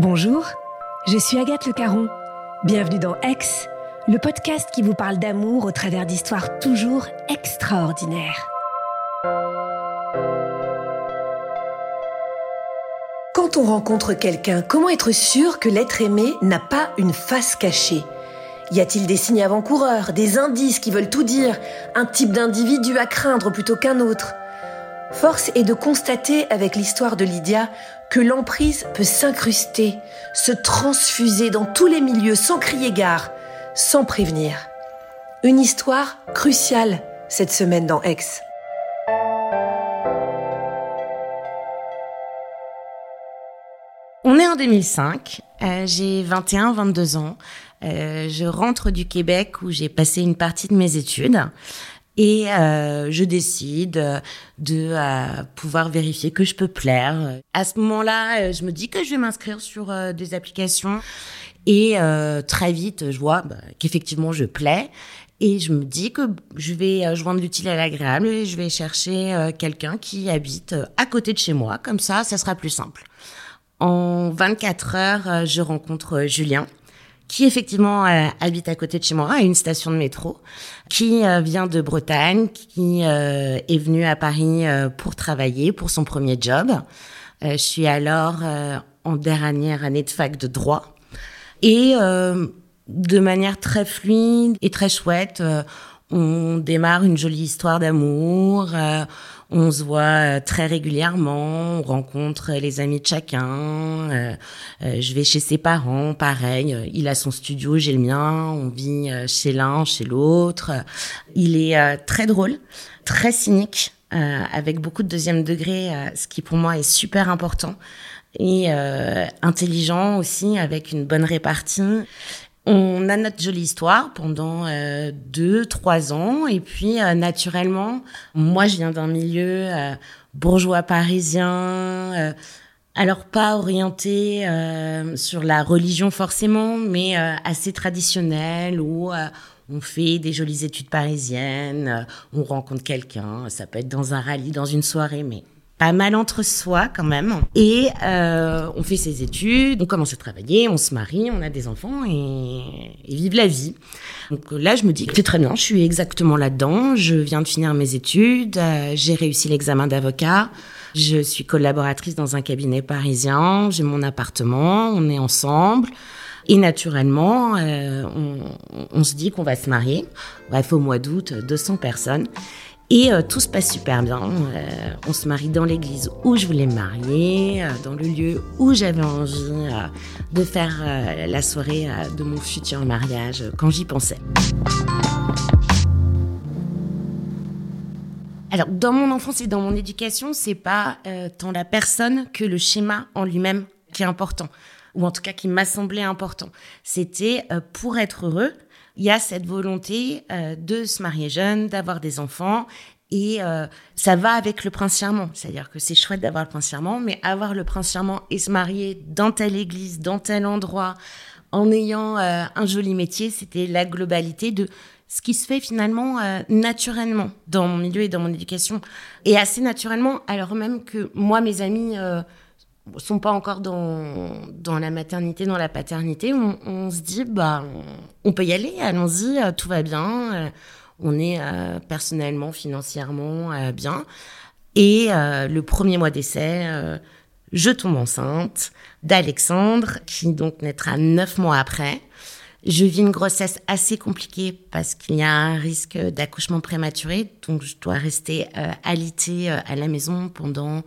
Bonjour, je suis Agathe Le Caron. Bienvenue dans Aix, le podcast qui vous parle d'amour au travers d'histoires toujours extraordinaires. Quand on rencontre quelqu'un, comment être sûr que l'être aimé n'a pas une face cachée? Y a-t-il des signes avant-coureurs, des indices qui veulent tout dire, un type d'individu à craindre plutôt qu'un autre? Force est de constater avec l'histoire de Lydia que l'emprise peut s'incruster, se transfuser dans tous les milieux sans crier gare, sans prévenir. Une histoire cruciale cette semaine dans Aix. On est en 2005, euh, j'ai 21-22 ans, euh, je rentre du Québec où j'ai passé une partie de mes études et euh, je décide de euh, pouvoir vérifier que je peux plaire. À ce moment-là, euh, je me dis que je vais m'inscrire sur euh, des applications et euh, très vite, je vois bah, qu'effectivement je plais. Et je me dis que je vais euh, joindre l'utile à l'agréable et je vais chercher euh, quelqu'un qui habite euh, à côté de chez moi. Comme ça, ça sera plus simple. En 24 heures, euh, je rencontre euh, Julien, qui effectivement euh, habite à côté de chez moi, à une station de métro, qui euh, vient de Bretagne, qui euh, est venu à Paris pour travailler, pour son premier job. Je suis alors en dernière année de fac de droit. Et de manière très fluide et très chouette, on démarre une jolie histoire d'amour. On se voit euh, très régulièrement, on rencontre les amis de chacun. euh, euh, je vais chez ses parents, pareil. Il a son studio, j'ai le mien. On vit chez l'un, chez l'autre. Il est très drôle, très cynique, avec beaucoup de deuxième degré, ce qui pour moi est super important. Et euh, intelligent aussi, avec une bonne répartie. On a notre jolie histoire pendant euh, deux, trois ans. Et puis, euh, naturellement, moi, je viens d'un milieu euh, bourgeois parisien. euh, alors, pas orienté sur la religion forcément, mais assez traditionnel où on fait des jolies études parisiennes, on rencontre quelqu'un, ça peut être dans un rallye, dans une soirée, mais pas mal entre soi quand même. Et euh, on fait ses études, on commence à travailler, on se marie, on a des enfants et, et vive la vie. Donc là, je me dis que c'est très bien, je suis exactement là-dedans. Je viens de finir mes études, euh, j'ai réussi l'examen d'avocat. Je suis collaboratrice dans un cabinet parisien, j'ai mon appartement, on est ensemble. Et naturellement, euh, on, on se dit qu'on va se marier. Bref, au mois d'août, 200 personnes. Et euh, tout se passe super bien. Euh, on se marie dans l'église où je voulais me marier, euh, dans le lieu où j'avais envie euh, de faire euh, la soirée de mon futur mariage quand j'y pensais. Alors, dans mon enfance et dans mon éducation, c'est pas tant la personne que le schéma en lui-même qui est important, ou en tout cas qui m'a semblé important. C'était pour être heureux, il y a cette volonté euh, de se marier jeune, d'avoir des enfants, et euh, ça va avec le prince charmant. C'est-à-dire que c'est chouette d'avoir le prince charmant, mais avoir le prince charmant et se marier dans telle église, dans tel endroit, en ayant euh, un joli métier, c'était la globalité de ce qui se fait finalement naturellement dans mon milieu et dans mon éducation. Et assez naturellement, alors même que moi, mes amis sont pas encore dans, dans la maternité, dans la paternité, on, se dit, bah, on, peut y aller, allons-y, euh, tout va bien, euh, on est euh, personnellement, financièrement bien. Et le premier mois d'essai, je tombe enceinte d'Alexandre, qui donc naîtra neuf mois après. Je vis une grossesse assez compliquée parce qu'il y a un risque d'accouchement prématuré, donc je dois rester alitée à la maison pendant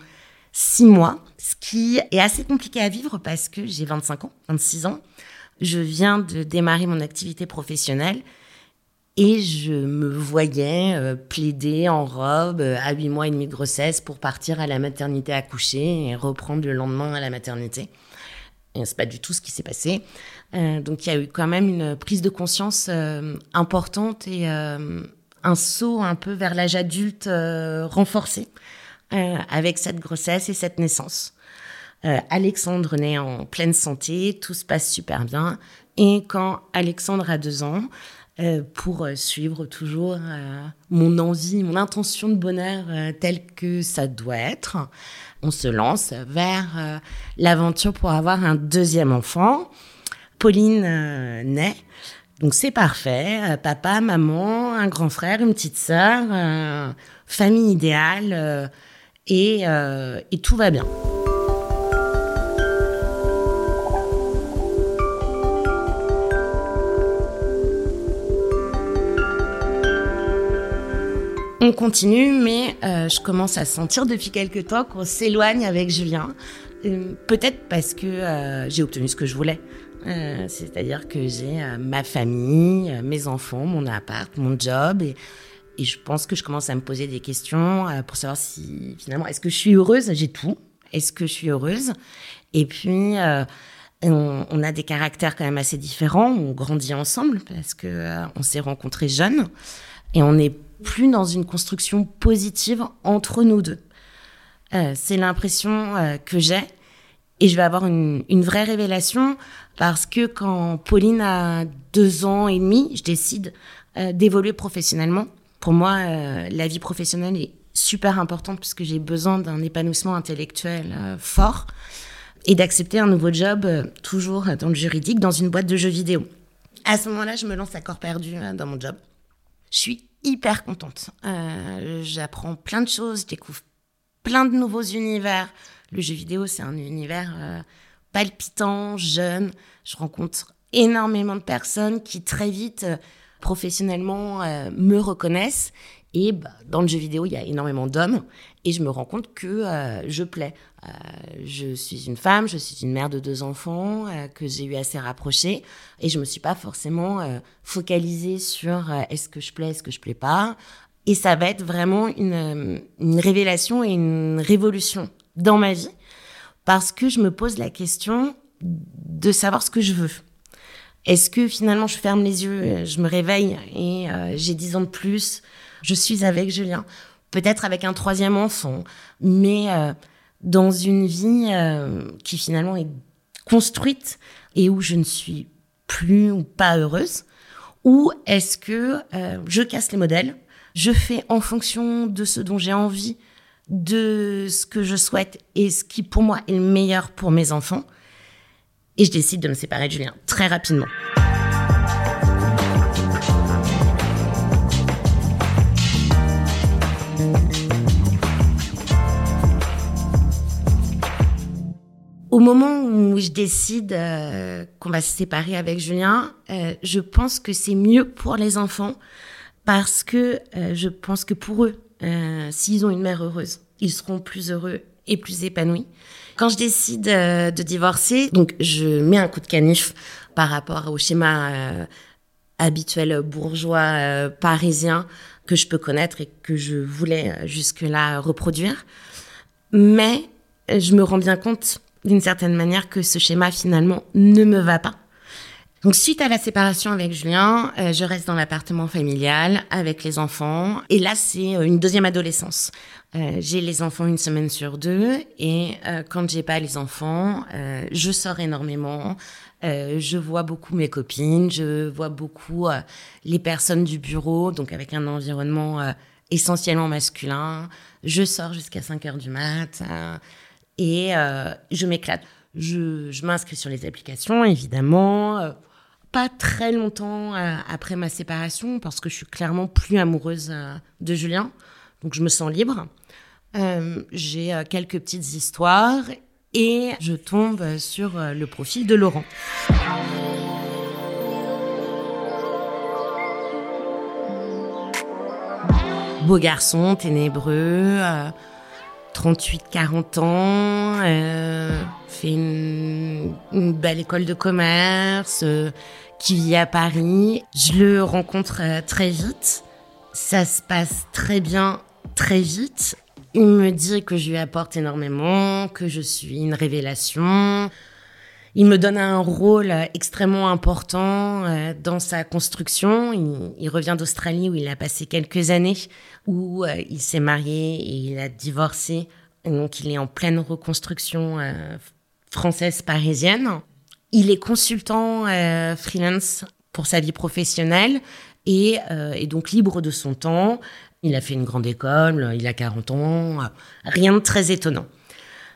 six mois, ce qui est assez compliqué à vivre parce que j'ai 25 ans, 26 ans. Je viens de démarrer mon activité professionnelle Et je me voyais euh, plaider en robe euh, à huit mois et demi de grossesse pour partir à la maternité accoucher et reprendre le lendemain à la maternité. Et c'est pas du tout ce qui s'est passé. Euh, donc il y a eu quand même une prise de conscience importante et un saut un peu vers l'âge adulte renforcé euh, avec cette grossesse et cette naissance. Euh, Alexandre naît en pleine santé, tout se passe super bien. Et quand Alexandre a deux ans, euh, pour suivre toujours mon envie, mon intention de bonheur telle que ça doit être, on se lance vers l'aventure pour avoir un deuxième enfant. Pauline naît. Donc c'est parfait. Papa, maman, un grand frère, une petite sœur, famille idéale et, euh, et tout va bien. On continue, mais euh, je commence à sentir depuis quelque temps qu'on s'éloigne avec Julien. Euh, Peut-être parce que j'ai obtenu ce que je voulais. C'est-à-dire que j'ai ma famille, mes enfants, mon appart, mon job. Et je pense que je commence à me poser des questions euh, pour savoir si finalement, est-ce que je suis heureuse? J'ai tout. Est-ce que je suis heureuse? Et puis, euh, on, a des caractères quand même assez différents. On grandit ensemble parce que euh, on s'est rencontrés jeunes et on n'est plus dans une construction positive entre nous deux. Euh, c'est l'impression que j'ai et je vais avoir une, vraie révélation parce que quand Pauline a deux ans et demi, je décide d'évoluer professionnellement. Pour moi, euh, la vie professionnelle est super importante puisque j'ai besoin d'un épanouissement intellectuel euh, fort et d'accepter un nouveau job euh, toujours dans le juridique dans une boîte de jeux vidéo. À ce moment-là, je me lance à corps perdu dans mon job. Je suis hyper contente. J'apprends plein de choses, je découvre plein de nouveaux univers. Le jeu vidéo, c'est un univers palpitant, jeune. Je rencontre énormément de personnes qui très vite, professionnellement, euh, me reconnaissent. Et bah, dans le jeu vidéo, il y a énormément d'hommes. Et je me rends compte que euh, je plais. Euh, je suis une femme, je suis une mère de deux enfants que j'ai eu assez rapprochés. Et je me suis pas forcément focalisée sur est-ce que je plais, est-ce que je plais pas. Et ça va être vraiment une révélation et une révolution dans ma vie parce que je me pose la question de savoir ce que je veux. Est-ce que finalement je ferme les yeux, euh, je me réveille et euh, j'ai 10 ans de plus, je suis avec Julien, peut-être avec un troisième enfant, mais euh, dans une vie qui finalement est construite et où je ne suis plus ou pas heureuse Ou est-ce que je casse les modèles, je fais en fonction de ce dont j'ai envie, de ce que je souhaite et ce qui pour moi est le meilleur pour mes enfants et je décide de me séparer de Julien très rapidement. Au moment où je décide euh, qu'on va se séparer avec Julien, euh, je pense que c'est mieux pour les enfants parce que euh, je pense que pour eux, s'ils ont une mère heureuse, ils seront plus heureux et plus épanouis. Quand je décide euh, de divorcer, donc je mets un coup de canif par rapport au schéma euh, habituel bourgeois euh, parisien que je peux connaître et que je voulais jusque-là reproduire. Mais je me rends bien compte d'une certaine manière que ce schéma finalement ne me va pas. Donc suite à la séparation avec Julien, euh, je reste dans l'appartement familial avec les enfants et là c'est euh, une deuxième adolescence. Euh, j'ai les enfants une semaine sur deux et euh, quand j'ai pas les enfants, je sors énormément. Je vois beaucoup mes copines, je vois beaucoup les personnes du bureau, donc avec un environnement essentiellement masculin. Je sors jusqu'à 5 heures du mat et je m'éclate. Je m'inscris sur les applications, évidemment. Pas très longtemps euh, après ma séparation, parce que je suis clairement plus amoureuse euh, de Julien. Donc je me sens libre. Euh, J'ai quelques petites histoires et je tombe sur le profil de Laurent. Beau garçon, ténébreux, 38-40 ans, euh, fait une, belle école de commerce, euh, qui vit à Paris. Je le rencontre euh, très vite. Ça se passe très bien, très vite. Il me dit que je lui apporte énormément, que je suis une révélation. Il me donne un rôle extrêmement important euh, dans sa construction. Il, revient d'Australie où il a passé quelques années, où euh, il s'est marié et il a divorcé. donc il est en pleine reconstruction française parisienne. Il est consultant euh, freelance pour sa vie professionnelle et euh, est donc libre de son temps. Il a fait une grande école, il a 40 ans, rien de très étonnant.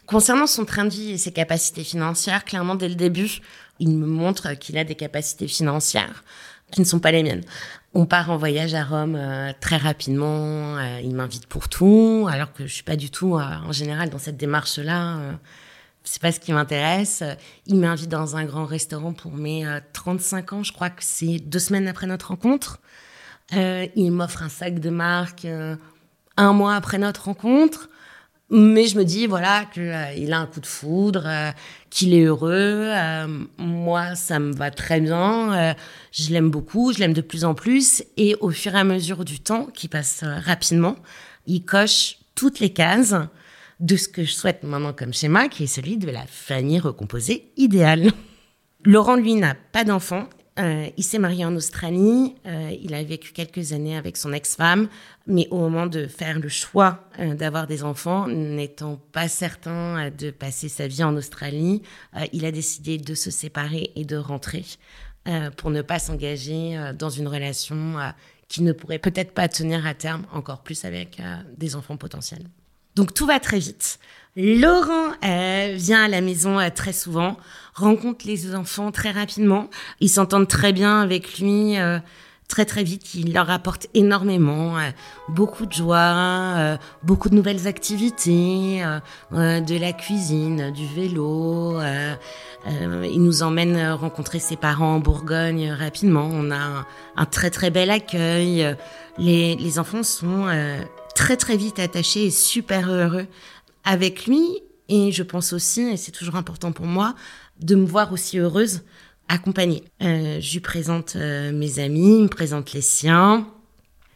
Concernant son train de vie et ses capacités financières, clairement dès le début, il me montre qu'il a des capacités financières qui ne sont pas les miennes. On part en voyage à Rome euh, très rapidement, il m'invite pour tout, alors que je suis pas du tout en général dans cette démarche-là c'est pas ce qui m'intéresse. Il m'invite dans un grand restaurant pour mes 35 euh, ans, je crois que c'est deux semaines après notre rencontre. Euh, il m'offre un sac de marque euh, un mois après notre rencontre. Mais je me dis, voilà, qu'il a un coup de foudre, qu'il est heureux. moi, ça me va très bien. je l'aime beaucoup, je l'aime de plus en plus. Et au fur et à mesure du temps, qui passe rapidement, il coche toutes les cases de ce que je souhaite maintenant comme schéma, qui est celui de la famille recomposée idéale. Laurent, lui, n'a pas d'enfant. Euh, il s'est marié en Australie. Euh, il a vécu quelques années avec son ex-femme. Mais au moment de faire le choix euh, d'avoir des enfants, n'étant pas certain de passer sa vie en Australie, il a décidé de se séparer et de rentrer pour ne pas s'engager dans une relation qui ne pourrait peut-être pas tenir à terme, encore plus avec des enfants potentiels. Donc tout va très vite. Laurent euh, vient à la maison euh, très souvent, rencontre les enfants très rapidement. Ils s'entendent très bien avec lui euh, très très vite. Il leur apporte énormément, beaucoup de joie, beaucoup de nouvelles activités, de la cuisine, du vélo. il nous emmène rencontrer ses parents en Bourgogne rapidement. On a un, très très bel accueil. Les, les enfants sont très très vite attaché et super heureux avec lui. Et je pense aussi, et c'est toujours important pour moi, de me voir aussi heureuse, accompagnée. Euh, je lui présente euh, mes amis, il me présente les siens.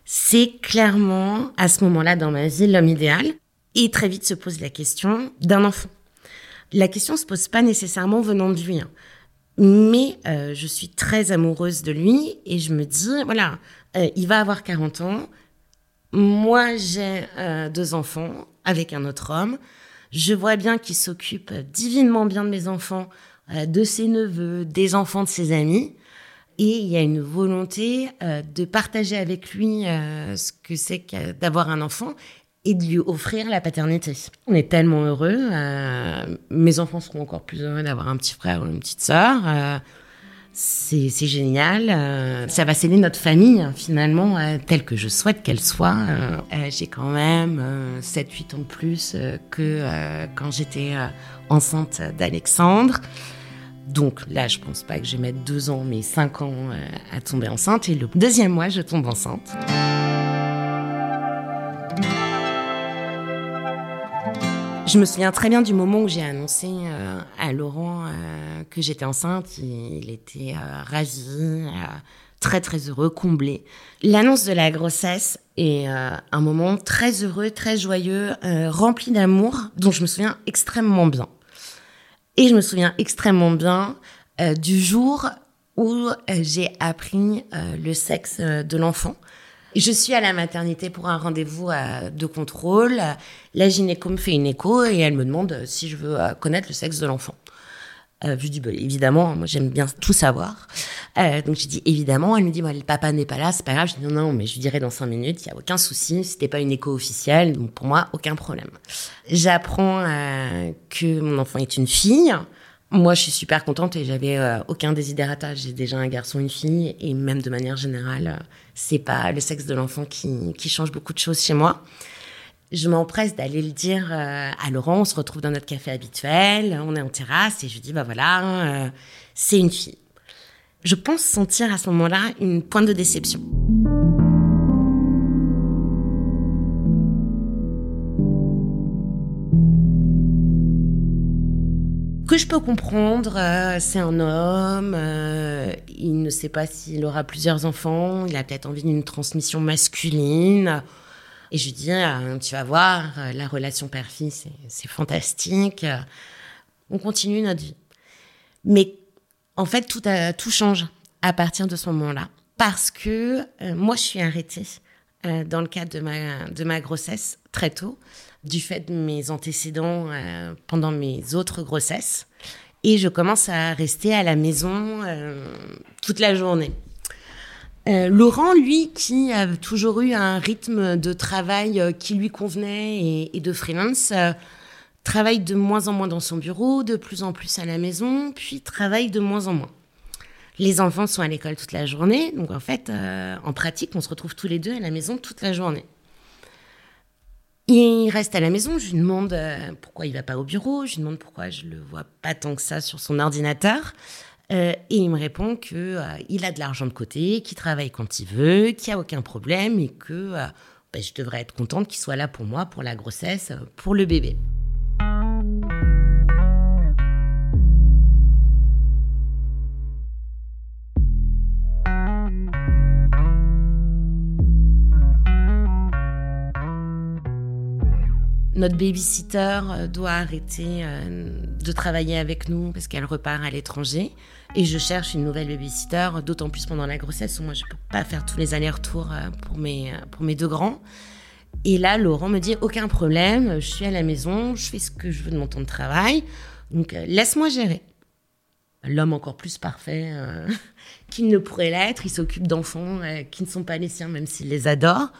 C'est clairement à ce moment-là dans ma vie l'homme idéal. Et très vite se pose la question d'un enfant. La question se pose pas nécessairement venant de lui. Hein. Mais euh, je suis très amoureuse de lui et je me dis, voilà, il va avoir 40 ans, moi, j'ai deux enfants avec un autre homme. Je vois bien qu'il s'occupe divinement bien de mes enfants, euh, de ses neveux, des enfants de ses amis. Et il y a une volonté euh, de partager avec lui ce que c'est d'avoir un enfant et de lui offrir la paternité. On est tellement heureux. mes enfants seront encore plus heureux d'avoir un petit frère ou une petite sœur c'est génial. Euh, ça va sceller notre famille, hein, finalement, euh, telle que je souhaite qu'elle soit. Euh, j'ai quand même 7-8 ans de plus que quand j'étais enceinte d'Alexandre. Donc là, je pense pas que je vais mettre 2 ans, mais 5 ans à tomber enceinte. Et le deuxième mois, je tombe enceinte. Je me souviens très bien du moment où j'ai annoncé euh, à Laurent euh, que j'étais enceinte. Il, était euh, ravi, très très heureux, comblé. L'annonce de la grossesse est un moment très heureux, très joyeux, rempli d'amour, dont je me souviens extrêmement bien. Et je me souviens extrêmement bien du jour où j'ai appris le sexe de l'enfant. Je suis à la maternité pour un rendez-vous euh, de contrôle. La gynéco me fait une écho et elle me demande si je veux euh, connaître le sexe de l'enfant. Euh, je dis bah, évidemment, moi j'aime bien tout savoir. Euh, donc je dis évidemment. Elle me dit le papa n'est pas là, c'est pas grave. Je dis non non, mais je dirai dans cinq minutes. Il y a aucun souci. C'était pas une écho officielle, donc pour moi aucun problème. J'apprends que mon enfant est une fille. Moi, je suis super contente et j'avais euh, aucun désidératage. J'ai déjà un garçon, une fille, et même de manière générale, euh, c'est pas le sexe de l'enfant qui, qui, change beaucoup de choses chez moi. Je m'empresse d'aller le dire euh, à Laurent. On se retrouve dans notre café habituel, on est en terrasse, et je dis bah voilà, c'est une fille. Je pense sentir à ce moment-là une pointe de déception. Que je peux comprendre. euh, c'est un homme, euh, il ne sait pas s'il aura plusieurs enfants, il a peut-être envie d'une transmission masculine. Et je lui dis, euh, tu vas voir, la relation père-fille, c'est, fantastique. On continue notre vie. Mais en fait, tout, change à partir de ce moment-là. Parce que moi, je suis arrêtée dans le cadre de ma grossesse très tôt, du fait de mes antécédents euh, pendant mes autres grossesses. Et je commence à rester à la maison euh, toute la journée. Euh, Laurent, lui, qui a toujours eu un rythme de travail qui lui convenait et, et de freelance, travaille de moins en moins dans son bureau, de plus en plus à la maison, puis travaille de moins en moins. Les enfants sont à l'école toute la journée, donc en fait, en pratique, on se retrouve tous les deux à la maison toute la journée. Il reste à la maison, je lui demande euh, pourquoi il va pas au bureau, je lui demande pourquoi je le vois pas tant que ça sur son ordinateur. Euh, et il me répond que euh, il a de l'argent de côté, qu'il travaille quand il veut, qu'il n'y a aucun problème et que ben, je devrais être contente qu'il soit là pour moi, pour la grossesse, pour le bébé. Notre babysitter euh, doit arrêter euh, de travailler avec nous parce qu'elle repart à l'étranger. Et je cherche une nouvelle babysitter, d'autant plus pendant la grossesse où moi je peux pas faire tous les allers-retours euh, pour mes, pour mes deux grands. Et là, Laurent me dit aucun problème, je suis à la maison, je fais ce que je veux de mon temps de travail, donc laisse-moi gérer. L'homme encore plus parfait qu'il ne pourrait l'être, il s'occupe d'enfants qui ne sont pas les siens, même s'il les adore.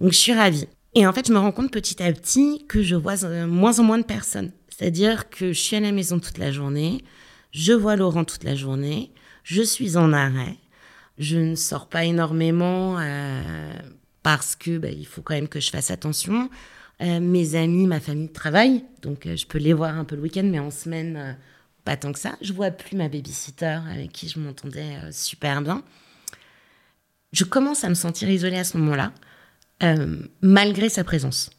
Donc je suis ravie. Et en fait, je me rends compte petit à petit que je vois euh, moins en moins de personnes. C'est-à-dire que je suis à la maison toute la journée, je vois Laurent toute la journée, je suis en arrêt, je ne sors pas énormément euh, parce que bah, il faut quand même que je fasse attention. Euh, mes amis, ma famille travaillent, donc je peux les voir un peu le week-end, mais en semaine, pas tant que ça. Je vois plus ma babysitter avec qui je m'entendais super bien. Je commence à me sentir isolée à ce moment-là, euh, malgré sa présence.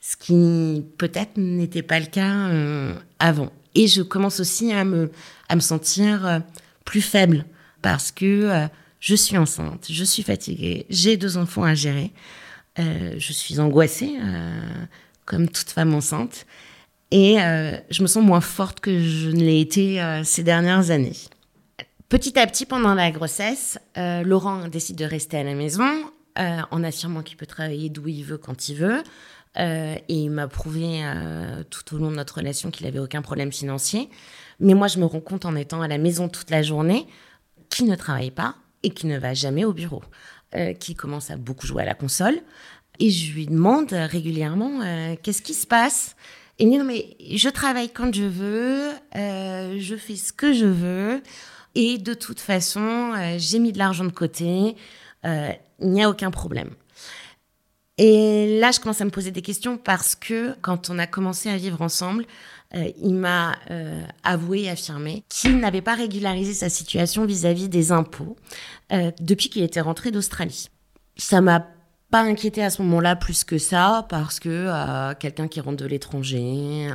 Ce qui peut-être n'était pas le cas euh, avant. Et je commence aussi à me, à me sentir euh, plus faible parce que je suis enceinte, je suis fatiguée, j'ai deux enfants à gérer, je suis angoissée comme toute femme enceinte et je me sens moins forte que je ne l'ai été ces dernières années. Petit à petit, pendant la grossesse, Laurent décide de rester à la maison euh, en affirmant qu'il peut travailler d'où il veut quand il veut. Euh, et il m'a prouvé euh, tout au long de notre relation qu'il avait aucun problème financier. Mais moi, je me rends compte en étant à la maison toute la journée qu'il ne travaille pas et qu'il ne va jamais au bureau, euh, qu'il commence à beaucoup jouer à la console. Et je lui demande régulièrement qu'est-ce qui se passe? Et il me dit non mais je travaille quand je veux, je fais ce que je veux, et de toute façon j'ai mis de l'argent de côté, il n'y a aucun problème. Et là, je commence à me poser des questions parce que quand on a commencé à vivre ensemble, euh, il m'a euh, avoué et affirmé qu'il n'avait pas régularisé sa situation vis-à-vis des impôts euh, depuis qu'il était rentré d'Australie. Ça m'a pas inquiété à ce moment-là plus que ça parce que quelqu'un qui rentre de l'étranger,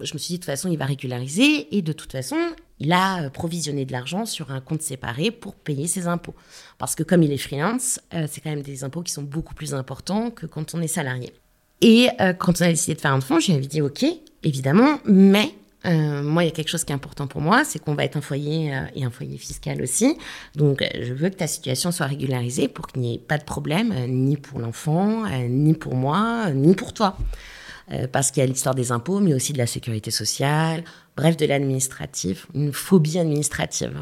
je me suis dit de toute façon il va régulariser et de toute façon il a euh, provisionné de l'argent sur un compte séparé pour payer ses impôts. Parce que comme il est freelance, euh, c'est quand même des impôts qui sont beaucoup plus importants que quand on est salarié. Et euh, quand on a décidé de faire un fonds, je lui dit ok, évidemment, mais moi, il y a quelque chose qui est important pour moi, c'est qu'on va être un foyer et un foyer fiscal aussi. Donc, je veux que ta situation soit régularisée pour qu'il n'y ait pas de problème, ni pour l'enfant, ni pour moi, ni pour toi. Euh, parce qu'il y a l'histoire des impôts, mais aussi de la sécurité sociale, bref, de l'administratif, une phobie administrative.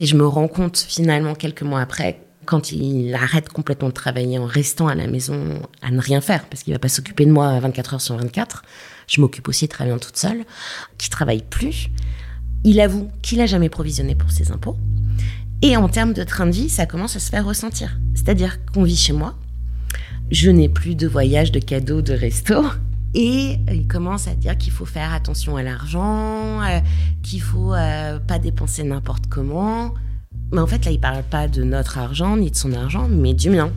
Et je me rends compte finalement quelques mois après, quand il arrête complètement de travailler en restant à la maison à ne rien faire, parce qu'il va pas s'occuper de moi 24 heures sur 24, je m'occupe aussi de travailler toute seule, qui travaille plus. Il avoue qu'il a jamais provisionné pour ses impôts. Et en termes de train de vie, ça commence à se faire ressentir. C'est-à-dire qu'on vit chez moi, je n'ai plus de voyage, de cadeaux, de resto. Et il commence à dire qu'il faut faire attention à l'argent, euh, qu'il faut euh, pas dépenser n'importe comment. Mais en fait, là, il parle pas de notre argent ni de son argent, mais du mien.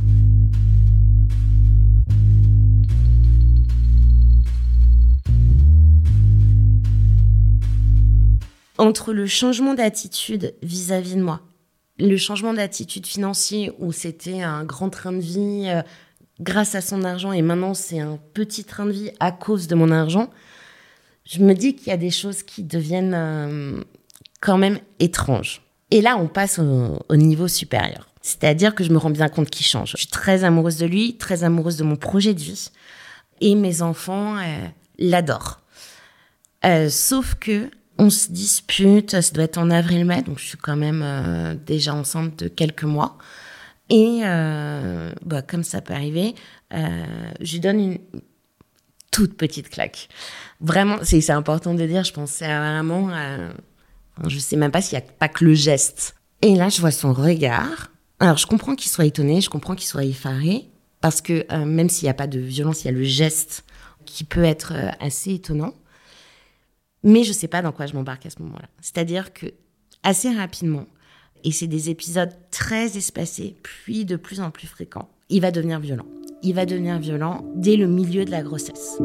entre le changement d'attitude vis-à-vis de moi, le changement d'attitude financier où c'était un grand train de vie euh, grâce à son argent et maintenant c'est un petit train de vie à cause de mon argent, je me dis qu'il y a des choses qui deviennent euh, quand même étranges. Et là, on passe au, niveau supérieur. C'est-à-dire que je me rends bien compte qu'il change. Je suis très amoureuse de lui, très amoureuse de mon projet de vie. Et mes enfants euh, l'adorent. Euh, sauf que on se dispute, ça doit être en avril-mai, donc je suis quand même déjà enceinte de quelques mois. Et bah, comme ça peut arriver, je lui donne une toute petite claque. Vraiment, c'est important de dire, je pensais vraiment je sais même pas s'il n'y a pas que le geste. Et là, je vois son regard. Alors, je comprends qu'il soit étonné, je comprends qu'il soit effaré, parce que euh, même s'il n'y a pas de violence, il y a le geste qui peut être euh, assez étonnant. Mais je ne sais pas dans quoi je m'embarque à ce moment-là. C'est-à-dire que assez rapidement, et c'est des épisodes très espacés, puis de plus en plus fréquents, il va devenir violent. Il va devenir violent dès le milieu de la grossesse.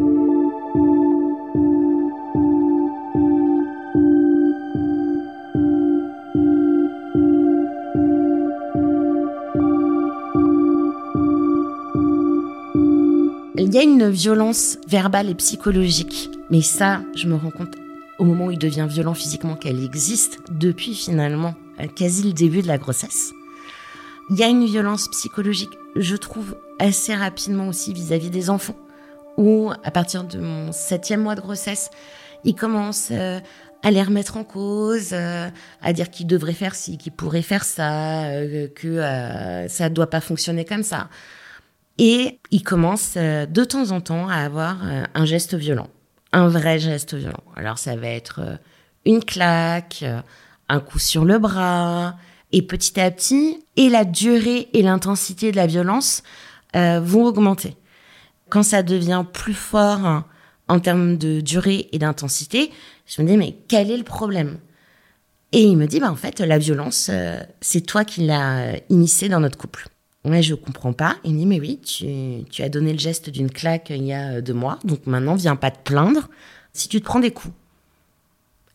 Il y a une violence verbale et psychologique, mais ça, je me rends compte au moment où il devient violent physiquement qu'elle existe depuis finalement quasi le début de la grossesse. Il y a une violence psychologique, je trouve, assez rapidement aussi vis-à-vis des enfants, où à partir de mon septième mois de grossesse, il commence euh, à les remettre en cause, euh, à dire qu'il devrait faire ci, qu'il pourrait faire ça, que ça ne doit pas fonctionner comme ça. Et il commence euh, de temps en temps à avoir euh, un geste violent, un vrai geste violent. Alors ça va être euh, une claque, un coup sur le bras, et petit à petit, et la durée et l'intensité de la violence vont augmenter. Quand ça devient plus fort en termes de durée et d'intensité, je me dis mais quel est le problème? Et il me dit bah en fait la violence c'est toi qui l'as initiée dans notre couple. Ouais, je comprends pas. Il me dit, mais oui, tu, as donné le geste d'une claque il y a deux mois, donc maintenant, viens pas te plaindre si tu te prends des coups.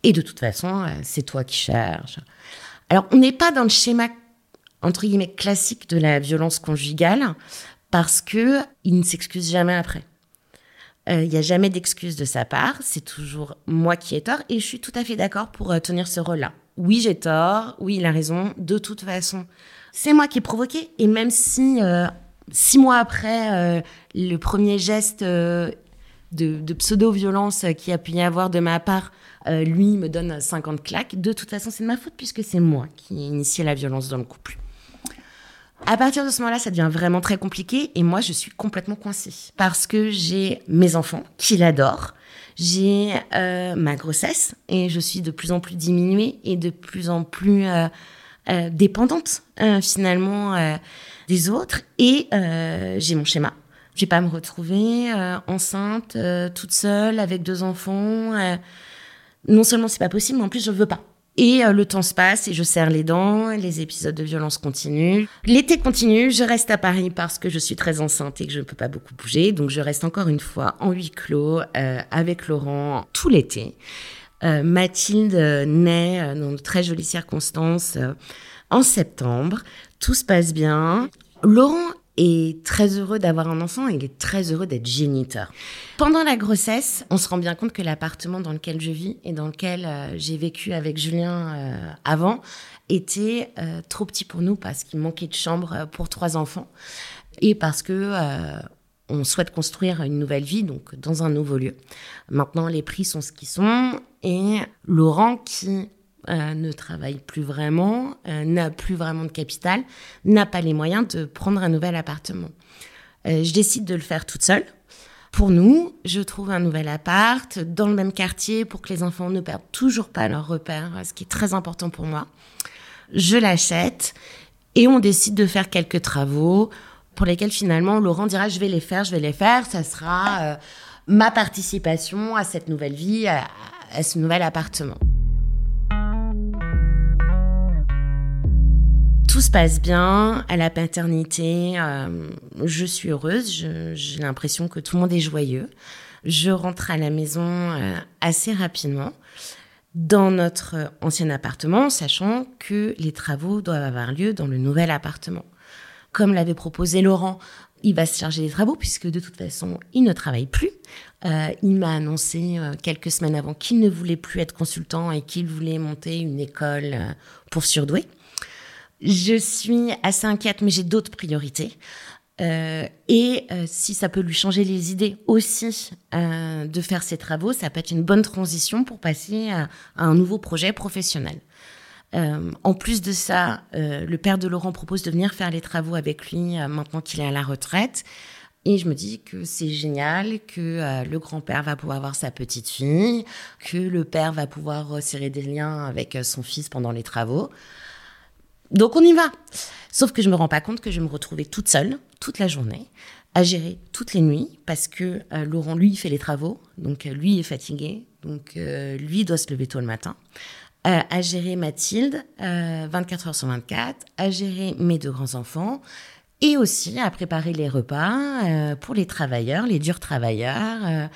Et de toute façon, euh, c'est toi qui cherches. Alors, on n'est pas dans le schéma, entre guillemets, classique de la violence conjugale, parce que il ne s'excuse jamais après. Euh, il n'y a jamais d'excuse de sa part, c'est toujours moi qui ai tort, et je suis tout à fait d'accord pour euh, tenir ce rôle-là. Oui, j'ai tort, oui, il a raison, de toute façon, c'est moi qui ai provoqué. Et même si six mois après le premier geste euh, de, pseudo-violence qui a pu y avoir de ma part, lui me donne 50 claques, de toute façon, c'est de ma faute puisque c'est moi qui ai initié la violence dans le couple. À partir de ce moment-là, ça devient vraiment très compliqué et moi, je suis complètement coincée parce que j'ai mes enfants qui l'adorent. J'ai ma grossesse et je suis de plus en plus diminuée et de plus en plus euh, dépendante euh, finalement euh, des autres et j'ai mon schéma. Je vais pas me retrouver enceinte, toute seule, avec deux enfants. non seulement c'est pas possible, mais en plus je veux pas. Et le temps se passe et je serre les dents, les épisodes de violence continuent. L'été continue, je reste à Paris parce que je suis très enceinte et que je ne peux pas beaucoup bouger. Donc je reste encore une fois en huis clos avec Laurent tout l'été. Euh, Mathilde naît euh, dans de très jolies circonstances euh, en septembre. Tout se passe bien. Laurent est très heureux d'avoir un enfant il est très heureux d'être géniteur. Pendant la grossesse, on se rend bien compte que l'appartement dans lequel je vis et dans lequel j'ai vécu avec Julien avant était trop petit pour nous parce qu'il manquait de chambre pour trois enfants et parce que on souhaite construire une nouvelle vie, donc dans un nouveau lieu. Maintenant, les prix sont ce qu'ils sont, et Laurent, qui euh, ne travaille plus vraiment, euh, n'a plus vraiment de capital, n'a pas les moyens de prendre un nouvel appartement. Euh, je décide de le faire toute seule. Pour nous, je trouve un nouvel appart dans le même quartier pour que les enfants ne perdent toujours pas leur repère, ce qui est très important pour moi. Je l'achète et on décide de faire quelques travaux pour lesquels finalement Laurent dira je vais les faire, je vais les faire, ça sera ma participation à cette nouvelle vie, à, ce nouvel appartement. Tout se passe bien à la paternité, euh, je suis heureuse, j'ai l'impression que tout le monde est joyeux. Je rentre à la maison euh, assez rapidement. dans notre ancien appartement, sachant que les travaux doivent avoir lieu dans le nouvel appartement. Comme l'avait proposé Laurent, il va se charger des travaux puisque de toute façon, il ne travaille plus. Euh, il m'a annoncé quelques semaines avant qu'il ne voulait plus être consultant et qu'il voulait monter une école pour surdouer. Je suis assez inquiète, mais j'ai d'autres priorités. Euh, et euh, si ça peut lui changer les idées aussi euh, de faire ses travaux, ça peut être une bonne transition pour passer à, un nouveau projet professionnel. en plus de ça, le père de Laurent propose de venir faire les travaux avec lui maintenant qu'il est à la retraite. Et je me dis que c'est génial, que le grand-père va pouvoir voir sa petite fille, que le père va pouvoir serrer des liens avec son fils pendant les travaux. Donc on y va. Sauf que je me rends pas compte que je me retrouvais toute seule, toute la journée, à gérer toutes les nuits, parce que euh, Laurent, lui, fait les travaux, donc euh, lui est fatigué, donc euh, lui doit se lever tôt le matin, à gérer Mathilde, 24 heures sur 24, à gérer mes deux grands-enfants, et aussi à préparer les repas pour les travailleurs, les durs travailleurs,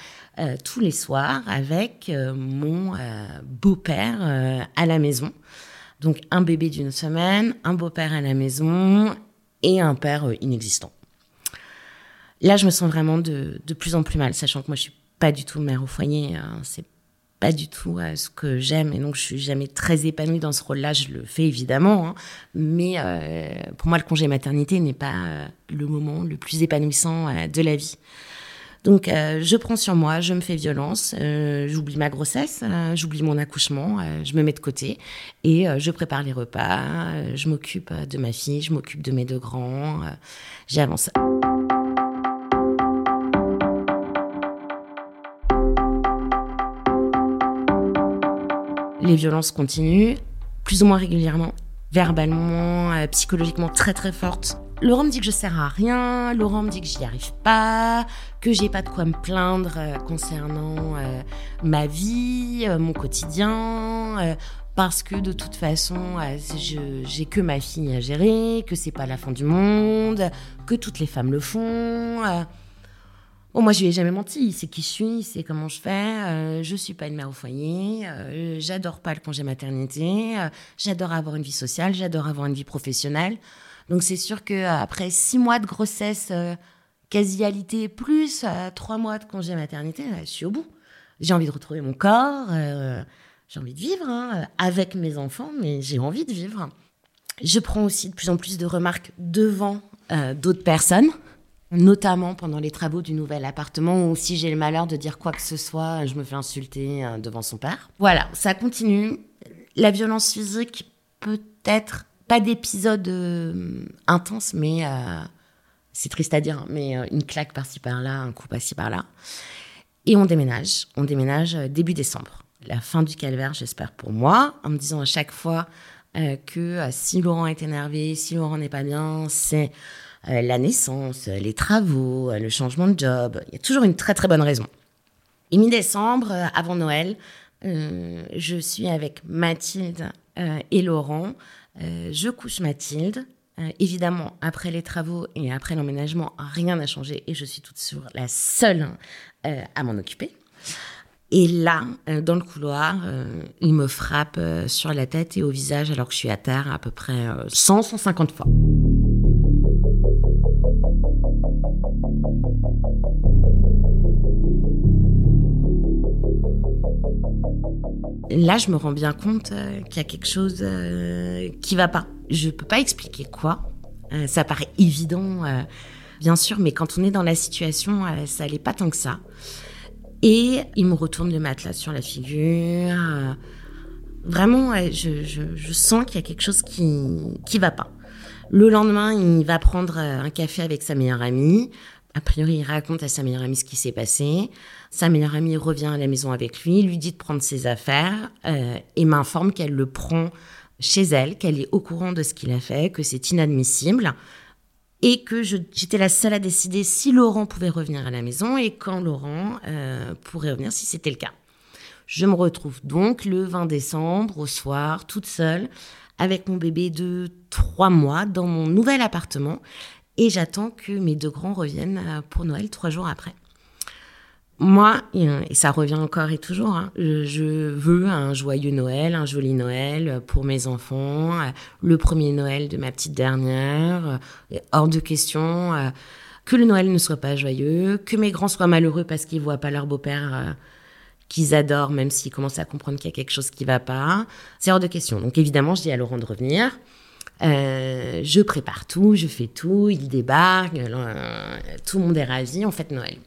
tous les soirs avec mon beau-père à la maison. Donc un bébé d'une semaine, un beau-père à la maison et un père euh, inexistant. Là, je me sens vraiment de, plus en plus mal, sachant que moi, je suis pas du tout mère au foyer. Hein. c'est pas du tout euh, ce que j'aime et donc je suis jamais très épanouie dans ce rôle-là. Je le fais évidemment, hein. mais euh, pour moi, le congé maternité n'est pas le moment le plus épanouissant de la vie. Donc, euh, je prends sur moi, je me fais violence, euh, j'oublie ma grossesse, euh, j'oublie mon accouchement, je me mets de côté et je prépare les repas, je m'occupe de ma fille, je m'occupe de mes deux grands, j'avance. Les violences continuent, plus ou moins régulièrement, verbalement, psychologiquement très très fortes. Laurent me dit que je sers à rien, Laurent me dit que j'y arrive pas, que j'ai pas de quoi me plaindre euh, concernant euh, ma vie, euh, mon quotidien, parce que de toute façon, j'ai que ma fille à gérer, que c'est pas la fin du monde, que toutes les femmes le font. Bon, moi, je lui ai jamais menti. Sait qui je suis, sait comment je fais. je suis pas une mère au foyer. j'adore pas le congé maternité. j'adore avoir une vie sociale. J'adore avoir une vie professionnelle. Donc c'est sûr qu'après six mois de grossesse, euh, quasi-alité, plus euh, trois mois de congé maternité, je suis au bout. J'ai envie de retrouver mon corps, euh, j'ai envie de vivre hein, avec mes enfants, mais j'ai envie de vivre. Je prends aussi de plus en plus de remarques devant d'autres personnes, notamment pendant les travaux du nouvel appartement, où si j'ai le malheur de dire quoi que ce soit, je me fais insulter devant son père. Voilà, ça continue. La violence physique, peut-être pas d'épisode euh, intense, mais euh, c'est triste à dire, hein, mais euh, une claque par-ci par-là, un coup par-ci par-là. Et on déménage. On déménage début décembre. La fin du calvaire, j'espère pour moi, en me disant à chaque fois que si Laurent est énervé, si Laurent n'est pas bien, c'est la naissance, les travaux, le changement de job. Il y a toujours une très très bonne raison. Et mi-décembre, avant Noël, je suis avec Mathilde et Laurent euh, je couche Mathilde. Euh, évidemment, après les travaux et après l'emménagement, rien n'a changé et je suis toute sur la seule euh, à m'en occuper. Et là, dans le couloir, il me frappe sur la tête et au visage alors que je suis à terre à peu près 100, 150 fois. Là, je me rends bien compte euh, qu'il y a quelque chose euh, qui va pas. Je peux pas expliquer quoi. Euh, ça paraît évident, bien sûr, mais quand on est dans la situation, ça allait pas tant que ça. Et il me retourne le matelas sur la figure. vraiment, je, je, sens qu'il y a quelque chose qui qui va pas. Le lendemain, il va prendre un café avec sa meilleure amie. A priori, il raconte à sa meilleure amie ce qui s'est passé. Sa meilleure amie revient à la maison avec lui, lui dit de prendre ses affaires euh, et m'informe qu'elle le prend chez elle, qu'elle est au courant de ce qu'il a fait, que c'est inadmissible et que j'étais la seule à décider si Laurent pouvait revenir à la maison et quand Laurent euh, pourrait revenir si c'était le cas. Je me retrouve donc le 20 décembre au soir, toute seule, avec mon bébé de trois mois dans mon nouvel appartement et j'attends que mes deux grands reviennent euh, pour Noël trois jours après. moi, et ça revient encore et toujours, hein, je veux un joyeux Noël, un joli Noël pour mes enfants, le premier Noël de ma petite dernière, hors de question euh, que le Noël ne soit pas joyeux, que mes grands soient malheureux parce qu'ils voient pas leur beau-père euh, qu'ils adorent, même s'ils commencent à comprendre qu'il y a quelque chose qui va pas. C'est hors de question. Donc évidemment, je dis à Laurent de revenir. Euh, je prépare tout, je fais tout, il débarque, tout le monde est ravi, on fête Noël.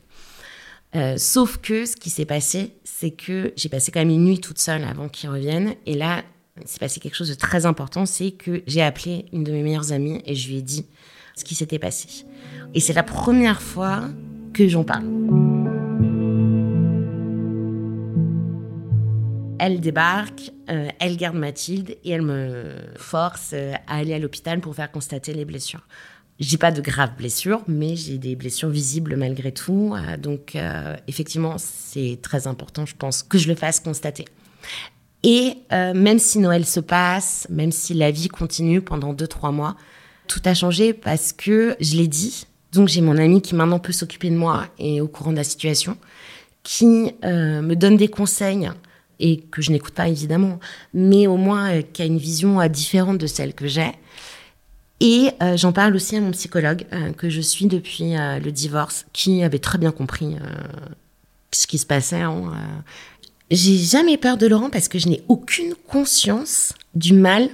Euh, sauf que ce qui s'est passé, c'est que j'ai passé quand même une nuit toute seule avant qu'ils reviennent. Et là, il s'est passé quelque chose de très important, c'est que j'ai appelé une de mes meilleures amies et je lui ai dit ce qui s'était passé. Et c'est la première fois que j'en parle. Elle débarque, euh, elle garde Mathilde et elle me force euh, à aller à l'hôpital pour faire constater les blessures. J'ai pas de graves blessures, mais j'ai des blessures visibles malgré tout. Euh, donc, effectivement, c'est très important, je pense, que je le fasse constater. Et même si Noël se passe, même si la vie continue pendant deux, trois mois, tout a changé parce que je l'ai dit. Donc, j'ai mon ami qui maintenant peut s'occuper de moi et au courant de la situation, qui me donne des conseils et que je n'écoute pas évidemment, mais au moins qui a une vision différente de celle que j'ai et euh, j'en parle aussi à mon psychologue euh, que je suis depuis euh, le divorce, qui avait très bien compris ce qui se passait. Hein, J'ai jamais peur de Laurent parce que je n'ai aucune conscience du mal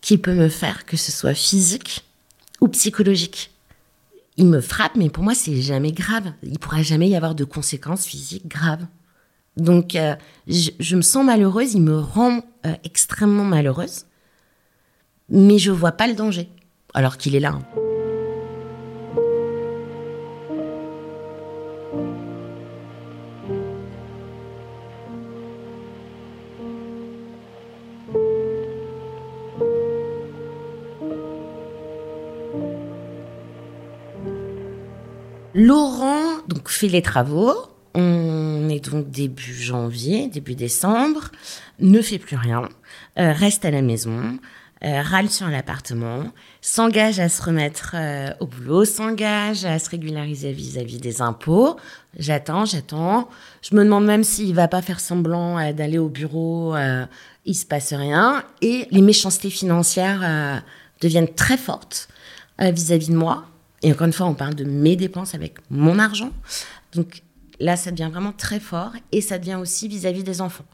qu'il peut me faire, que ce soit physique ou psychologique. Il me frappe, mais pour moi, c'est jamais grave. Il pourra jamais y avoir de conséquences physiques graves. Donc, je, je, me sens malheureuse, il me rend extrêmement malheureuse, mais je vois pas le danger alors qu'il est là. Laurent donc fait les travaux. Donc début janvier, début décembre, ne fait plus rien, euh, reste à la maison, euh, râle sur l'appartement, s'engage à se remettre euh, au boulot, s'engage à se régulariser vis-à-vis des impôts. J'attends, j'attends. Je me demande même s'il va pas faire semblant d'aller au bureau. il se passe rien. Et les méchancetés financières deviennent très fortes vis-à-vis de moi. Et encore une fois, on parle de mes dépenses avec mon argent. Donc là, ça devient vraiment très fort. Et ça devient aussi vis à -vis des enfants.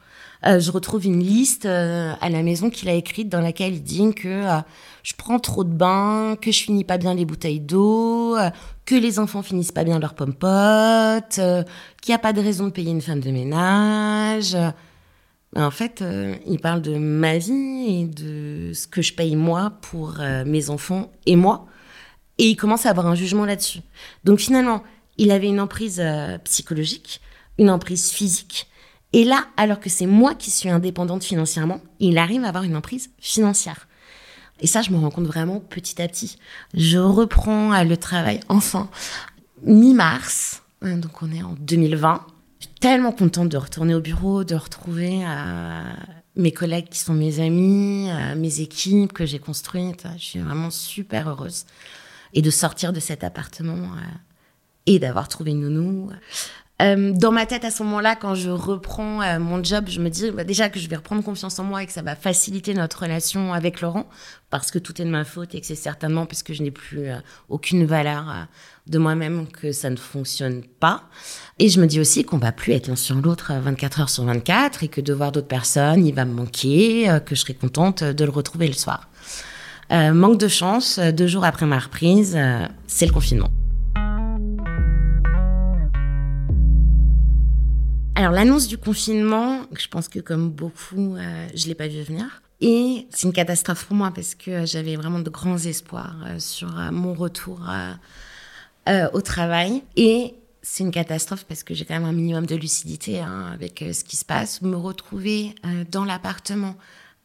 Euh, je retrouve une liste euh, à la maison qu'il a écrite dans laquelle il dit que euh, je prends trop de bains, que je finis pas bien les bouteilles d'eau, que les enfants finissent pas bien leurs pommes potes, qu'il n'y a pas de raison de payer une femme de ménage. En fait, il parle de ma vie et de ce que je paye moi pour mes enfants et moi. Et il commence à avoir un jugement là-dessus. Donc finalement, il avait une emprise psychologique, une emprise physique, et là, alors que c'est moi qui suis indépendante financièrement, il arrive à avoir une emprise financière. Et ça, je me rends compte vraiment petit à petit. Je reprends euh, le travail, enfin, mi-mars, hein, donc on est en 2020. Je suis tellement contente de retourner au bureau, de retrouver euh, mes collègues qui sont mes amis, euh, mes équipes que j'ai construites. Je suis vraiment super heureuse. Et de sortir de cet appartement et d'avoir trouvé une nounou. Euh, dans ma tête à ce moment-là, quand je reprends euh, mon job, je me dis bah, déjà que je vais reprendre confiance en moi et que ça va faciliter notre relation avec Laurent, parce que tout est de ma faute et que c'est certainement parce que je n'ai plus euh, aucune valeur de moi-même que ça ne fonctionne pas. Et je me dis aussi qu'on va plus être l'un sur l'autre 24 heures sur 24 et que de voir d'autres personnes, il va me manquer, que je serai contente de le retrouver le soir. manque de chance, deux jours après ma reprise, c'est le confinement. Alors l'annonce du confinement, je pense que comme beaucoup, euh, je l'ai pas vu venir. Et c'est une catastrophe pour moi parce que j'avais vraiment de grands espoirs euh, sur euh, mon retour au travail. Et c'est une catastrophe parce que j'ai quand même un minimum de lucidité hein, avec ce qui se passe. Me retrouver dans l'appartement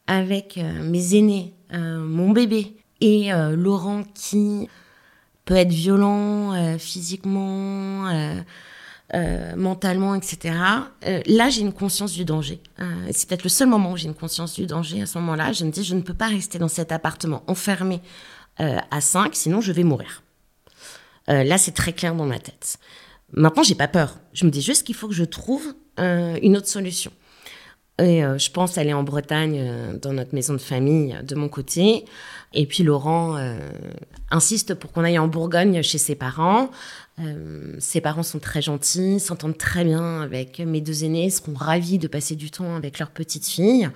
avec mes aînés, mon bébé et Laurent qui peut être violent physiquement euh, mentalement, etc. Euh, là, j'ai une conscience du danger. Euh, c'est peut-être le seul moment où j'ai une conscience du danger. À ce moment-là, je me dis, je ne peux pas rester dans cet appartement enfermé à 5, sinon je vais mourir. là, c'est très clair dans ma tête. Maintenant, j'ai pas peur. Je me dis juste qu'il faut que je trouve une autre solution. Et je pense aller en Bretagne, dans notre maison de famille, de mon côté. Et puis Laurent insiste pour qu'on aille en Bourgogne chez ses parents. Ses parents sont très gentils, s'entendent très bien avec mes deux aînés, seront ravis de passer du temps avec leur petite fille.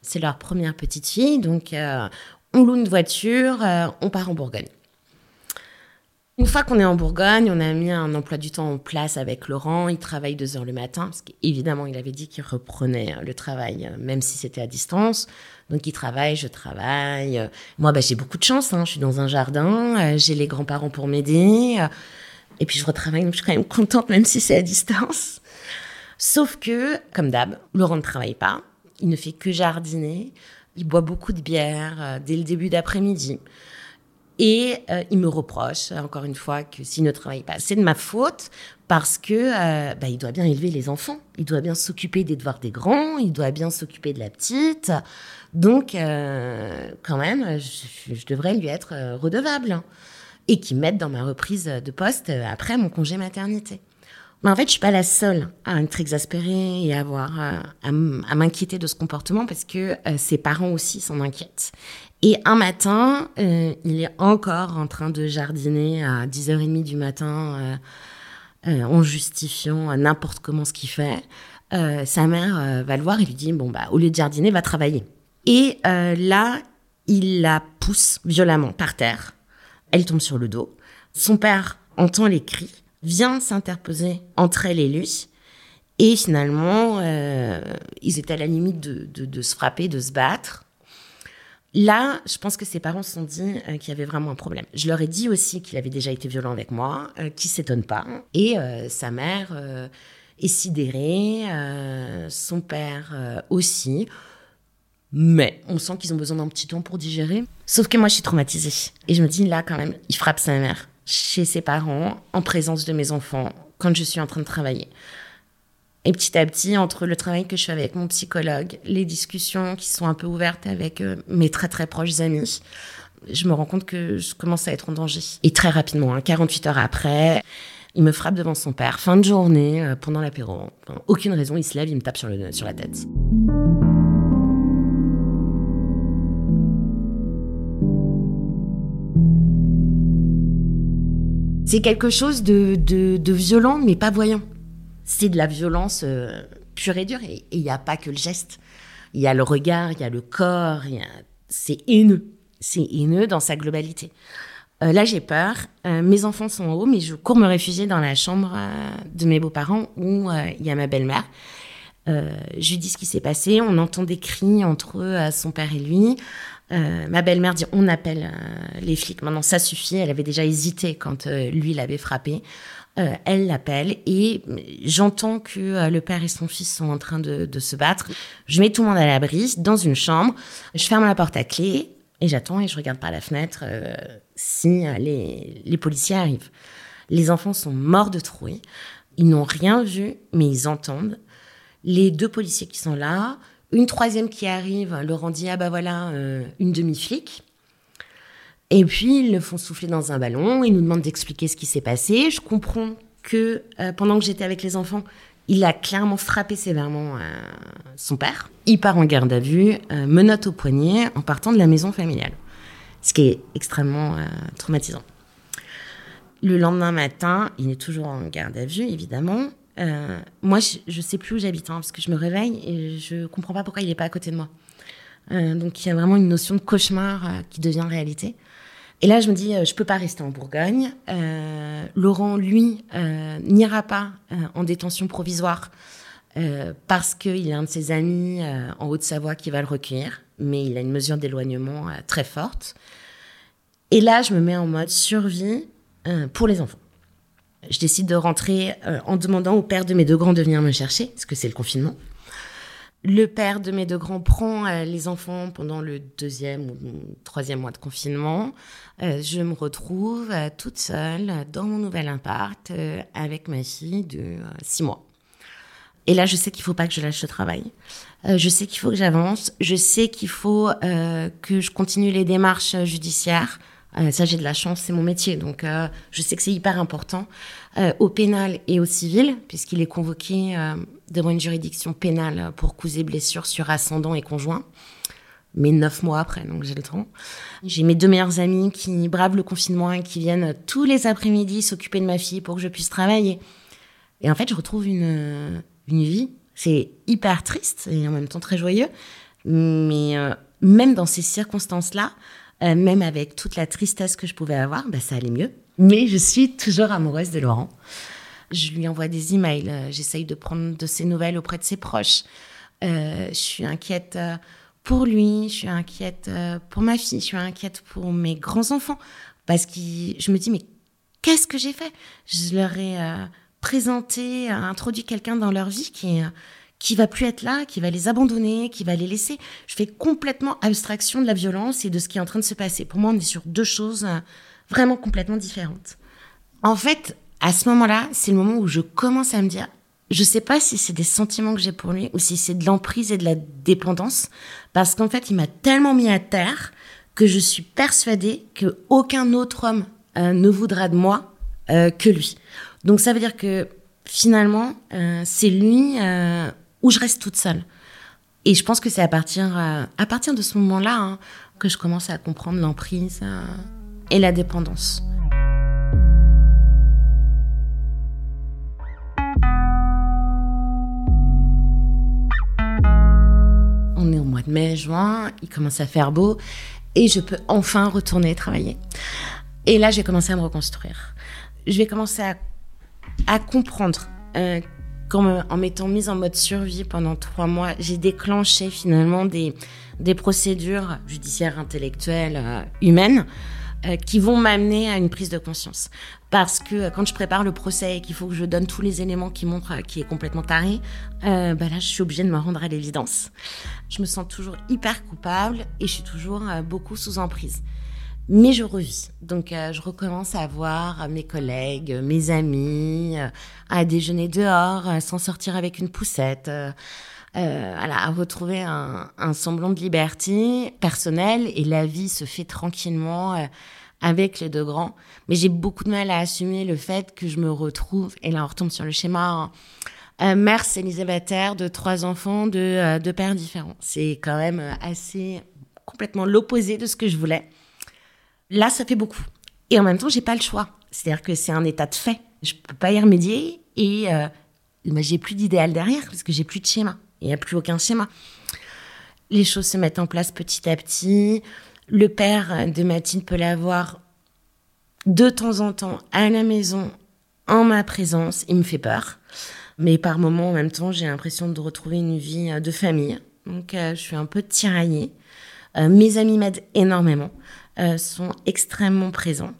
C'est leur première petite fille, donc on loue une voiture, on part en Bourgogne. Une fois qu'on est en Bourgogne, on a mis un emploi du temps en place avec Laurent. Il travaille deux heures le matin, parce qu'évidemment, il avait dit qu'il reprenait le travail, euh, même si c'était à distance. Donc, il travaille, je travaille. Moi, bah, j'ai beaucoup de chance. Hein. Je suis dans un jardin, euh, j'ai les grands-parents pour m'aider. Et puis, je retravaille, donc je suis quand même contente, même si c'est à distance. Sauf que, comme d'hab, Laurent ne travaille pas. Il ne fait que jardiner. Il boit beaucoup de bière euh, dès le début d'après-midi. Et euh, il me reproche, encore une fois, que s'il ne travaille pas, c'est de ma faute parce que euh, bah, il doit bien élever les enfants, il doit bien s'occuper des devoirs des grands, il doit bien s'occuper de la petite. Donc, quand même, je, devrais lui être redevable et qu'il m'aide dans ma reprise de poste après mon congé maternité. Mais en fait, je suis pas la seule à être exaspérée et à avoir à m'inquiéter de ce comportement parce que ses parents aussi s'en inquiètent. Et un matin, euh, il est encore en train de jardiner à 10h30 du matin euh, euh, en justifiant n'importe comment ce qu'il fait. sa mère va le voir et lui dit, bon, bah, au lieu de jardiner, va travailler. Et là, il la pousse violemment par terre. Elle tombe sur le dos. Son père entend les cris, vient s'interposer entre elle et lui. Et finalement, ils étaient à la limite de, de, se frapper, de se battre. Là, je pense que ses parents se sont dit euh, qu'il y avait vraiment un problème. Je leur ai dit aussi qu'il avait déjà été violent avec moi, euh, qu'il s'étonne pas. Et euh, sa mère euh, est sidérée, son père aussi. Mais on sent qu'ils ont besoin d'un petit temps pour digérer. Sauf que moi, je suis traumatisée. Et je me dis, là, quand même, il frappe sa mère chez ses parents, en présence de mes enfants, quand je suis en train de travailler. Et petit à petit, entre le travail que je fais avec mon psychologue, les discussions qui sont un peu ouvertes avec euh, mes très très proches amis, je me rends compte que je commence à être en danger. Et très rapidement, 48 hein, heures après, il me frappe devant son père, fin de journée, euh, pendant l'apéro. aucune raison, il se lève, il me tape sur, la tête. C'est quelque chose de, violent, mais pas voyant c'est de la violence euh, pure et dure. Et il n'y a pas que le geste. Il y a le regard, il y a le corps, c'est haineux. C'est haineux dans sa globalité. Euh, là, j'ai peur. Euh, mes enfants sont en haut, mais je cours me réfugier dans la chambre de mes beaux-parents où il y a ma belle-mère. je lui dis ce qui s'est passé. On entend des cris entre son père et lui. Ma belle-mère dit on appelle les flics. Maintenant, ça suffit. Elle avait déjà hésité quand lui l'avait frappé. Euh, elle l'appelle et j'entends que euh, le père et son fils sont en train de, se battre. Je mets tout le monde à l'abri dans une chambre. Je ferme la porte à clé et j'attends et je regarde par la fenêtre euh, si les, les, policiers arrivent. Les enfants sont morts de trouille. Ils n'ont rien vu, mais ils entendent. Les deux policiers qui sont là, une troisième qui arrive, leur dit ah bah voilà une demi-flic. Et puis, ils le font souffler dans un ballon, ils nous demandent d'expliquer ce qui s'est passé. Je comprends que euh, pendant que j'étais avec les enfants, il a clairement frappé sévèrement euh, son père. Il part en garde à vue, euh, menotte au poignet en partant de la maison familiale. Ce qui est extrêmement traumatisant. Le lendemain matin, il est toujours en garde à vue, évidemment. Moi, je ne sais plus où j'habite, hein, parce que je me réveille et je comprends pas pourquoi il n'est pas à côté de moi. donc, il y a vraiment une notion de cauchemar qui devient réalité. Et là, je me dis, euh, je peux pas rester en Bourgogne. Euh, Laurent, lui, euh, n'ira pas en détention provisoire parce qu'il a un de ses amis en Haute-Savoie qui va le recueillir, mais il a une mesure d'éloignement très forte. Et là, je me mets en mode survie pour les enfants. Je décide de rentrer en demandant au père de mes deux grands de venir me chercher, parce que c'est le confinement. Le père de mes deux grands prend euh, les enfants pendant le deuxième ou troisième mois de confinement. Euh, je me retrouve euh, toute seule dans mon nouvel appart avec ma fille de six mois. Et là, je sais qu'il faut pas que je lâche le travail. je sais qu'il faut que j'avance. Je sais qu'il faut que je continue les démarches judiciaires ça, j'ai de la chance, c'est mon métier. Donc, je sais que c'est hyper important au pénal et au civil, puisqu'il est convoqué devant une juridiction pénale pour causes et blessures sur ascendant et conjoint mais neuf mois après, donc j'ai le temps. J'ai mes deux meilleures amies qui bravent le confinement et qui viennent tous les après-midi s'occuper de ma fille pour que je puisse travailler. Et en fait, je retrouve une, une vie. C'est hyper triste et en même temps très joyeux. Mais euh, même dans ces circonstances-là, euh, même avec toute la tristesse que je pouvais avoir, bah, ça allait mieux. Mais je suis toujours amoureuse de Laurent. Je lui envoie des emails, euh, j'essaye de prendre de ses nouvelles auprès de ses proches. je suis inquiète pour lui, je suis inquiète euh, pour ma fille, je suis inquiète pour mes grands-enfants. Parce que je me dis, mais qu'est-ce que j'ai fait? Je leur ai euh, présenté, euh, introduit quelqu'un dans leur vie qui, qui va plus être là, qui va les abandonner, qui va les laisser. Je fais complètement abstraction de la violence et de ce qui est en train de se passer. Pour moi, on est sur deux choses vraiment complètement différentes. En fait, à ce moment-là, c'est le moment où je commence à me dire, je sais pas si c'est des sentiments que j'ai pour lui ou si c'est de l'emprise et de la dépendance, parce qu'en fait, il m'a tellement mis à terre que je suis persuadée que aucun autre homme euh, ne voudra de moi euh, que lui. Donc ça veut dire que finalement, euh, c'est lui où je reste toute seule. Et je pense que c'est à partir, à partir de ce moment-là hein, que je commence à comprendre l'emprise et la dépendance. On est au mois de mai, juin, il commence à faire beau et je peux enfin retourner travailler. Et là, j'ai commencé à me reconstruire. Je vais commencer à, comprendre euh, qu'en m'étant mise en mode survie pendant trois mois, j'ai déclenché finalement des, des procédures judiciaires, intellectuelles, euh, humaines euh, qui vont m'amener à une prise de conscience. Parce que euh, quand je prépare le procès et qu'il faut que je donne tous les éléments qui montrent qu'il est complètement taré, bah là, je suis obligée de me rendre à l'évidence. Je me sens toujours hyper coupable et je suis toujours beaucoup sous emprise. Mais je revis. Donc, je recommence à voir mes collègues, mes amis, à déjeuner dehors, sans sortir avec une poussette. Euh, à retrouver un, semblant de liberté personnelle et la vie se fait tranquillement euh, avec les deux grands. Mais j'ai beaucoup de mal à assumer le fait que je me retrouve, et là on retombe sur le schéma, euh, mère célibataire de trois enfants de euh, deux pères différents. C'est quand même assez complètement l'opposé de ce que je voulais. Là, ça fait beaucoup. Et en même temps, j'ai pas le choix. C'est-à-dire que c'est un état de fait. Je peux pas y remédier et euh, bah, j'ai plus d'idéal derrière parce que j'ai plus de schéma. Il n'y a plus aucun schéma. Les choses se mettent en place petit à petit. Le père de Mathilde peut l'avoir de temps en temps à la maison, en ma présence. Il me fait peur. Mais par moments, en même temps, j'ai l'impression de retrouver une vie de famille. Donc, euh, je suis un peu tiraillée. Euh, mes amis m'aident énormément, euh, sont extrêmement présents.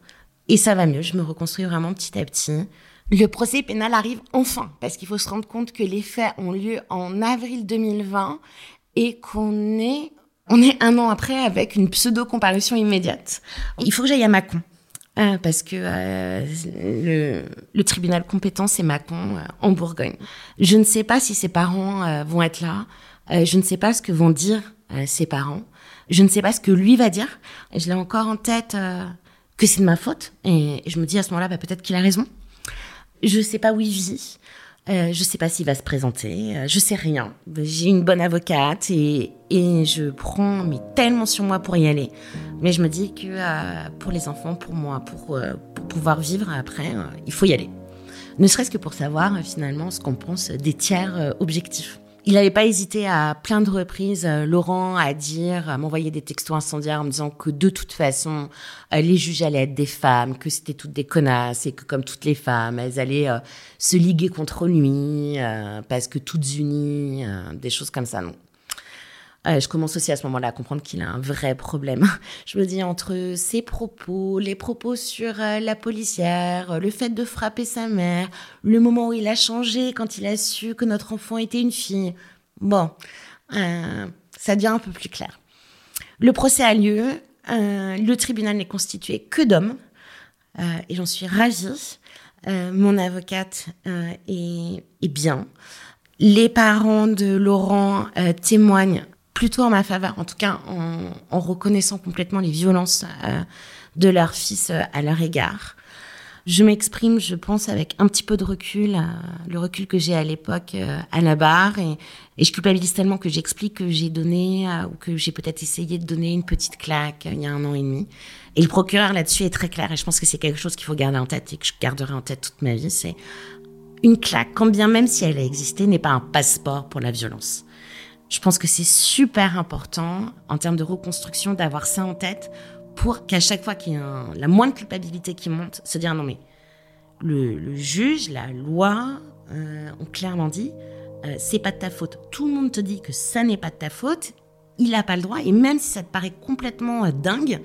Et ça va mieux, je me reconstruis vraiment petit à petit. Le procès pénal arrive enfin, parce qu'il faut se rendre compte que les faits ont lieu en avril 2020 et qu'on est, on est un an après avec une pseudo-comparution immédiate. Il faut que j'aille à Mâcon. Euh, parce que euh, le, le, tribunal compétent, c'est Mâcon, euh, en Bourgogne. Je ne sais pas si ses parents vont être là. je ne sais pas ce que vont dire ses parents. Je ne sais pas ce que lui va dire. Je l'ai encore en tête que c'est de ma faute. Et je me dis à ce moment-là, bah, peut-être qu'il a raison. Je sais pas où il vit. Euh, je sais pas s'il va se présenter. Euh, je sais rien. J'ai une bonne avocate et, je prends tellement sur moi pour y aller. Mais je me dis que euh, pour les enfants, pour moi, pour, euh, pouvoir vivre après, euh, il faut y aller. Ne serait-ce que pour savoir finalement ce qu'on pense des tiers objectifs. Il n'avait pas hésité à plein de reprises, euh, Laurent, à dire, à m'envoyer des textos incendiaires en me disant que de toute façon, euh, les juges allaient être des femmes, que c'était toutes des connasses et que comme toutes les femmes, elles allaient euh, se liguer contre lui parce que toutes unies, des choses comme ça. Non, euh, je commence aussi à ce moment-là à comprendre qu'il a un vrai problème. Je me dis entre ses propos, les propos sur euh, la policière, le fait de frapper sa mère, le moment où il a changé quand il a su que notre enfant était une fille. Bon, euh, ça devient un peu plus clair. Le procès a lieu, le tribunal n'est constitué que d'hommes, et j'en suis ravie. mon avocate est, est, bien. Les parents de Laurent témoignent plutôt en ma faveur, en tout cas en, reconnaissant complètement les violences de leur fils à leur égard. Je m'exprime, je pense, avec un petit peu de recul, le recul que j'ai à l'époque à la barre, et, et, je culpabilise tellement que j'explique que j'ai donné, ou que j'ai peut-être essayé de donner une petite claque il y a un an et demi. Et le procureur là-dessus est très clair, et je pense que c'est quelque chose qu'il faut garder en tête et que je garderai en tête toute ma vie, c'est une claque, quand bien même si elle a existé, n'est pas un passeport pour la violence. Je pense que c'est super important en termes de reconstruction d'avoir ça en tête pour qu'à chaque fois qu'il y a la moindre culpabilité qui monte, se dire non mais le, juge, la loi euh, ont clairement dit euh, c'est pas de ta faute. Tout le monde te dit que ça n'est pas de ta faute, il n'a pas le droit et même si ça te paraît complètement euh, dingue,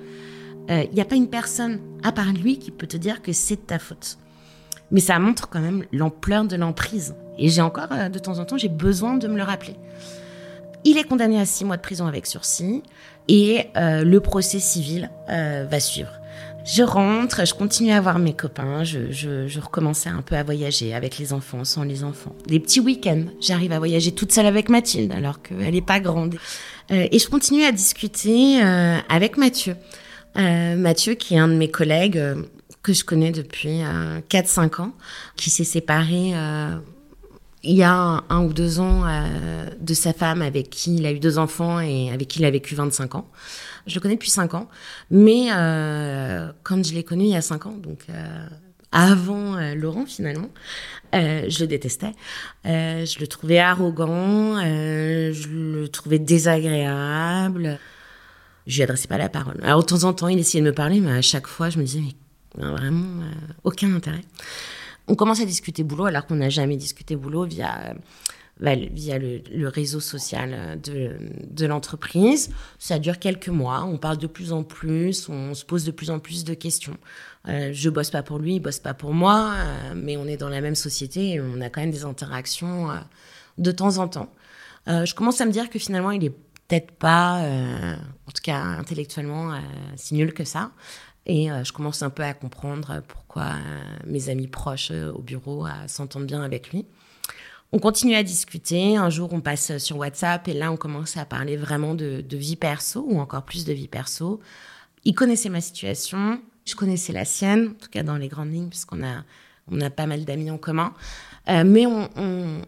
il n'y a pas une personne à part lui qui peut te dire que c'est de ta faute. Mais ça montre quand même l'ampleur de l'emprise. Et j'ai encore, de temps en temps, j'ai besoin de me le rappeler. Il est condamné à six mois de prison avec sursis et euh, le procès civil euh, va suivre. Je rentre, je continue à voir mes copains, je, je, recommençais un peu à voyager avec les enfants, sans les enfants. Des petits week-ends, j'arrive à voyager toute seule avec Mathilde alors qu'elle n'est pas grande. Euh, et je continue à discuter avec Mathieu. Mathieu qui est un de mes collègues que je connais depuis 4-5 ans, qui s'est séparé il y a un, ou deux ans euh, de sa femme avec qui il a eu deux enfants et avec qui il a vécu 25 ans. Je le connais depuis 5 ans, mais euh, quand je l'ai connu il y a 5 ans, donc euh, avant Laurent finalement, je le détestais. je le trouvais arrogant, je le trouvais désagréable. Je lui adressais pas la parole. Alors de temps en temps, il essayait de me parler, mais à chaque fois, je me disais, mais vraiment, aucun intérêt. On commence à discuter boulot alors qu'on n'a jamais discuté boulot via, bah, via le, réseau social euh, de, l'entreprise. Ça dure quelques mois, on parle de plus en plus, on se pose de plus en plus de questions. Euh, je bosse pas pour lui, il bosse pas pour moi, euh, mais on est dans la même société et on a quand même des interactions de temps en temps. je commence à me dire que finalement, il est peut-être pas, en tout cas intellectuellement, si nul que ça. Et euh, je commence un peu à comprendre pourquoi euh, mes amis proches euh, au bureau s'entendent bien avec lui. On continue à discuter. Un jour, on passe sur WhatsApp et là, on commence à parler vraiment de, vie perso ou encore plus de vie perso. Il connaissait ma situation, je connaissais la sienne, en tout cas dans les grandes lignes, puisqu'on a, on a pas mal d'amis en commun. mais on,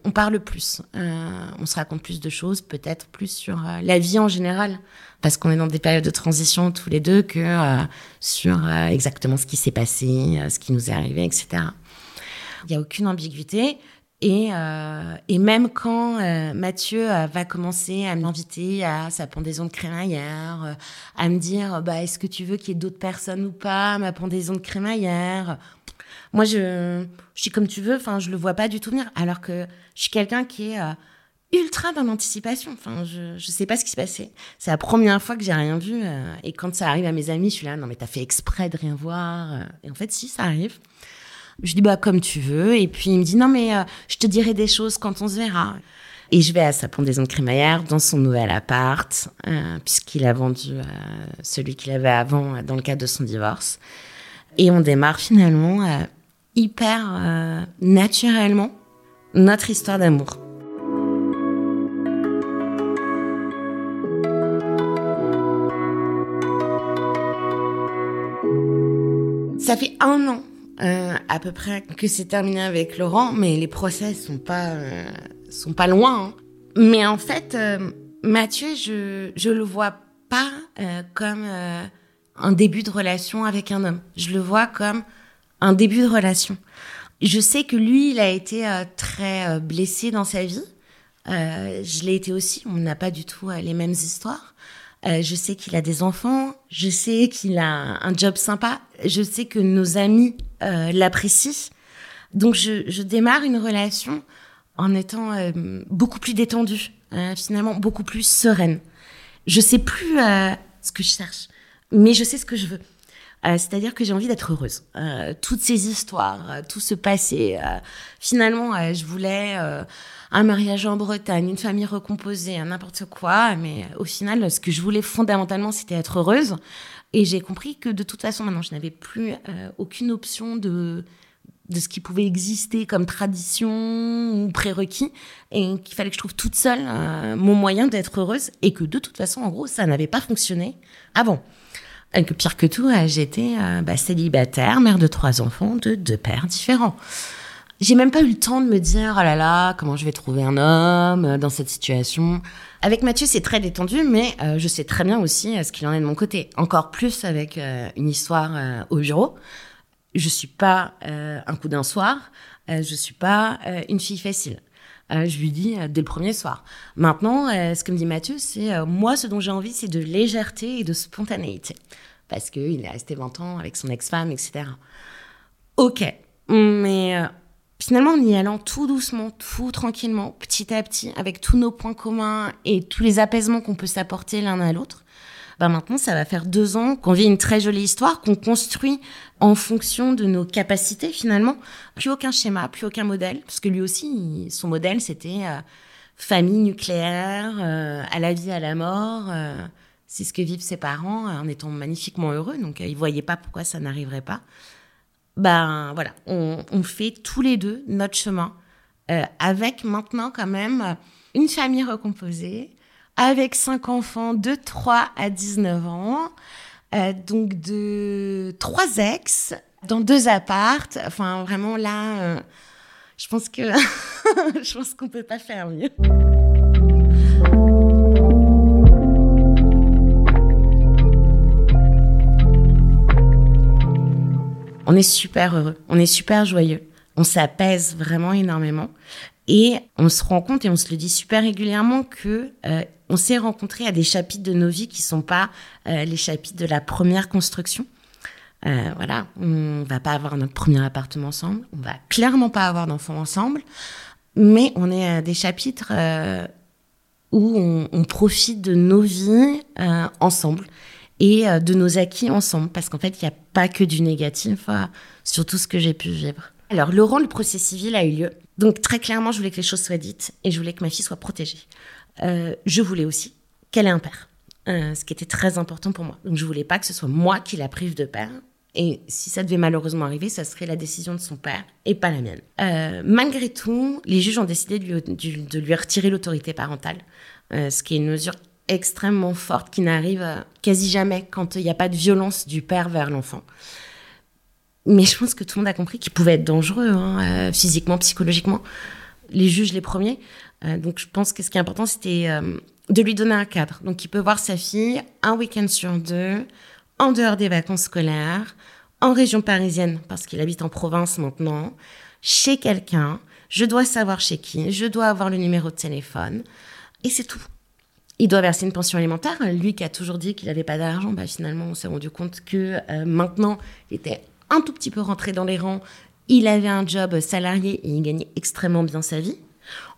on, parle plus, on se raconte plus de choses, peut-être plus sur la vie en général parce qu'on est dans des périodes de transition tous les deux que euh, sur euh, exactement ce qui s'est passé, euh, ce qui nous est arrivé, etc. Il n'y a aucune ambiguïté. Et, et même quand Mathieu va commencer à m'inviter à sa pendaison de crémaillère, à me dire bah, est-ce que tu veux qu'il y ait d'autres personnes ou pas ma pendaison de crémaillère? Moi, je, je suis comme tu veux, enfin, je le vois pas du tout venir. Alors que je suis quelqu'un qui est ultra dans l'anticipation. Enfin, je, je sais pas ce qui se passait. C'est la première fois que j'ai rien vu. Euh, et quand ça arrive à mes amis, je suis là, non, mais t'as fait exprès de rien voir. Euh. Et en fait, si, ça arrive. Je dis, bah, comme tu veux. Et puis, il me dit, non, mais euh, je te dirai des choses quand on se verra. Et je vais à sa pendaison de crémaillère dans son nouvel appart, puisqu'il a vendu celui qu'il avait avant dans le cadre de son divorce. Et on démarre finalement hyper naturellement notre histoire d'amour. Ça fait un an euh, à peu près que c'est terminé avec Laurent, mais les procès sont pas euh, sont pas loin. Hein. Mais en fait, euh, Mathieu, je je le vois pas comme un début de relation avec un homme. Je le vois comme un début de relation. Je sais que lui, il a été très blessé dans sa vie. je l'ai été aussi. On n'a pas du tout les mêmes histoires. Euh, je sais qu'il a des enfants, je sais qu'il a un job sympa, je sais que nos amis euh, l'apprécient. Donc je, démarre une relation en étant euh, beaucoup plus détendue, euh, finalement beaucoup plus sereine. Je sais plus ce que je cherche, mais je sais ce que je veux. C'est-à-dire que j'ai envie d'être heureuse. toutes ces histoires, tout ce passé, finalement, je voulais un mariage en Bretagne, une famille recomposée, n'importe quoi. Mais au final, ce que je voulais fondamentalement, c'était être heureuse. Et j'ai compris que de toute façon, maintenant, je n'avais plus euh, aucune option de de ce qui pouvait exister comme tradition ou prérequis et qu'il fallait que je trouve toute seule euh, mon moyen d'être heureuse et que de toute façon, en gros, ça n'avait pas fonctionné avant. Et que pire que tout, euh, j'étais euh, bah, célibataire, mère de trois enfants de deux pères différents. J'ai même pas eu le temps de me dire, oh là là, comment je vais trouver un homme dans cette situation. Avec Mathieu, c'est très détendu, mais je sais très bien aussi ce qu'il en est de mon côté. Encore plus avec une histoire au bureau je suis pas euh, un coup d'un soir, euh, je suis pas euh, une fille facile. je lui dis dès le premier soir. Maintenant, ce que me dit Mathieu, c'est moi, ce dont j'ai envie, c'est de légèreté et de spontanéité. Parce qu'il est resté 20 ans avec son ex-femme, etc. Ok, mais finalement, en y allant tout doucement, tout tranquillement, petit à petit, avec tous nos points communs et tous les apaisements qu'on peut s'apporter l'un à l'autre, bah, maintenant, ça va faire deux ans qu'on vit une très jolie histoire, qu'on construit en fonction de nos capacités finalement. Plus aucun schéma, plus aucun modèle, parce que lui aussi, son modèle, c'était euh, famille nucléaire, euh, à la vie, à la mort. Euh, c'est ce que vivent ses parents en étant magnifiquement heureux, donc ils voyaient pas pourquoi ça n'arriverait pas. Ben voilà, on, fait tous les deux notre chemin, avec maintenant quand même une famille recomposée, avec cinq enfants de 3 à 19 ans, euh, donc de trois ex, dans deux appartes. Enfin, vraiment là, euh, je pense que je pense qu'on peut pas faire mieux. On est super heureux, on est super joyeux, on s'apaise vraiment énormément. Et on se rend compte et on se le dit super régulièrement que euh, on s'est rencontrés à des chapitres de nos vies qui sont pas euh, les chapitres de la première construction. Euh, voilà, on va pas avoir notre premier appartement ensemble, on va clairement pas avoir d'enfants ensemble, mais on est à des chapitres où on, on, profite de nos vies ensemble et de nos acquis ensemble, parce qu'en fait, il n'y a pas que du négatif sur tout ce que j'ai pu vivre. Alors, Laurent, le procès civil a eu lieu. Donc, très clairement, je voulais que les choses soient dites et je voulais que ma fille soit protégée. Euh, je voulais aussi qu'elle ait un père, euh, ce qui était très important pour moi. Donc, je voulais pas que ce soit moi qui la prive de père. Et si ça devait malheureusement arriver, ça serait la décision de son père et pas la mienne. Euh, malgré tout, les juges ont décidé de lui, de lui retirer l'autorité parentale, ce qui est une mesure extrêmement forte qui n'arrive quasi jamais quand il n'y a pas de violence du père vers l'enfant. Mais je pense que tout le monde a compris qu'il pouvait être dangereux, hein, euh, physiquement, psychologiquement. Les juges, les premiers. Euh, donc je pense que ce qui est important, c'était euh, de lui donner un cadre. Donc il peut voir sa fille un week-end sur deux, en dehors des vacances scolaires, en région parisienne, parce qu'il habite en province maintenant, chez quelqu'un. Je dois savoir chez qui, je dois avoir le numéro de téléphone. Et c'est tout. Il doit verser une pension alimentaire. Lui qui a toujours dit qu'il n'avait pas d'argent, bah finalement, on s'est rendu compte que maintenant, il était un tout petit peu rentré dans les rangs. Il avait un job salarié et il gagnait extrêmement bien sa vie.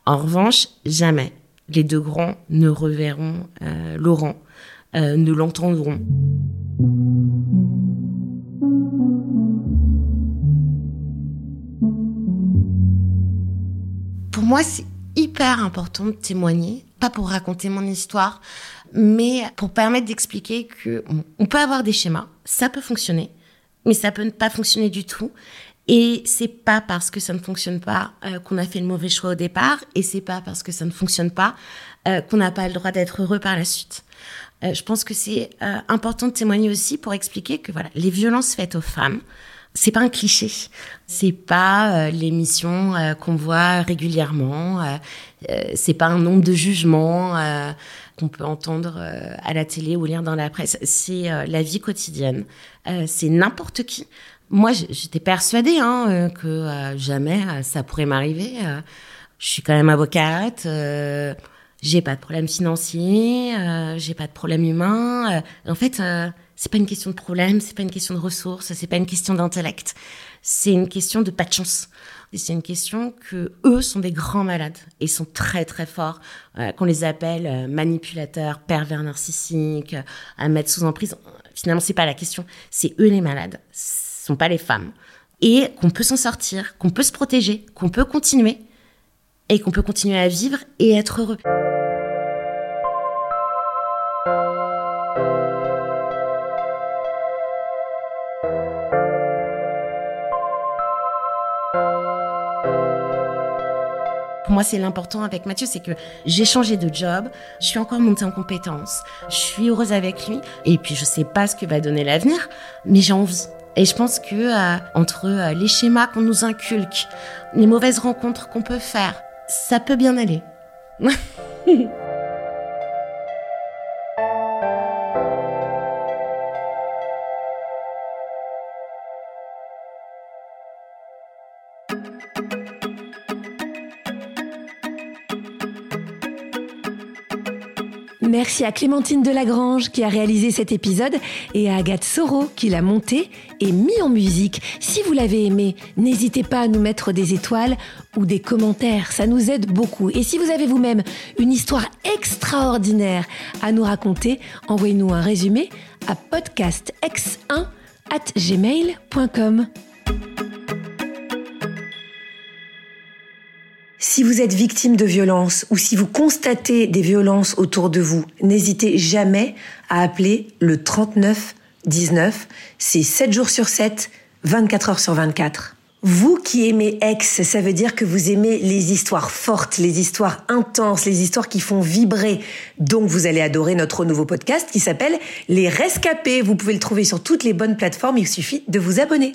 En revanche, jamais les deux grands ne reverront euh, Laurent, euh, ne l'entendront. Pour moi, c'est hyper important de témoigner, pas pour raconter mon histoire, mais pour permettre d'expliquer que on peut avoir des schémas, ça peut fonctionner, mais ça peut ne pas fonctionner du tout. Et c'est pas parce que ça ne fonctionne pas euh, qu'on a fait le mauvais choix au départ, et c'est pas parce que ça ne fonctionne pas euh, qu'on n'a pas le droit d'être heureux par la suite. Euh, je pense que c'est important de témoigner aussi pour expliquer que voilà, les violences faites aux femmes, c'est pas un cliché, c'est pas l'émission qu'on voit régulièrement, c'est pas un nombre de jugements qu'on peut entendre euh, à la télé ou lire dans la presse. C'est euh, la vie quotidienne. Euh, c'est n'importe qui. Moi, j'étais persuadée hein, que jamais ça pourrait m'arriver. je suis quand même avocate. j'ai pas de problème financier. j'ai pas de problème humain. en fait, c'est pas une question de problème. C'est pas une question de ressources. C'est pas une question d'intellect. C'est une question de pas de chance c'est une question que eux sont des grands malades et sont très très forts, euh, qu'on les appelle euh, manipulateurs, pervers narcissiques, à mettre sous emprise. Finalement, c'est pas la question, c'est eux les malades, ce sont pas les femmes. Et qu'on peut s'en sortir, qu'on peut se protéger, qu'on peut continuer et qu'on peut continuer à vivre et être heureux. Moi, c'est l'important avec Mathieu, c'est que j'ai changé de job, je suis encore montée en compétences, je suis heureuse avec lui, et puis je sais pas ce que va donner l'avenir, mais j'ai envie. Et je pense que euh, entre euh, les schémas qu'on nous inculque, les mauvaises rencontres qu'on peut faire, ça peut bien aller. Merci à Clémentine Delagrange qui a réalisé cet épisode et à Agathe Soro qui l'a monté et mis en musique. Si vous l'avez aimé, n'hésitez pas à nous mettre des étoiles ou des commentaires, ça nous aide beaucoup. Et si vous avez vous-même une histoire extraordinaire à nous raconter, envoyez-nous un résumé à podcastx1 at gmail.com. Si vous êtes victime de violences ou si vous constatez des violences autour de vous, n'hésitez jamais à appeler le 39 19. C'est 7 jours sur 7, 24 heures sur 24. Vous qui aimez Ex, ça veut dire que vous aimez les histoires fortes, les histoires intenses, les histoires qui font vibrer. Donc vous allez adorer notre nouveau podcast qui s'appelle Les Rescapés. Vous pouvez le trouver sur toutes les bonnes plateformes, il suffit de vous abonner.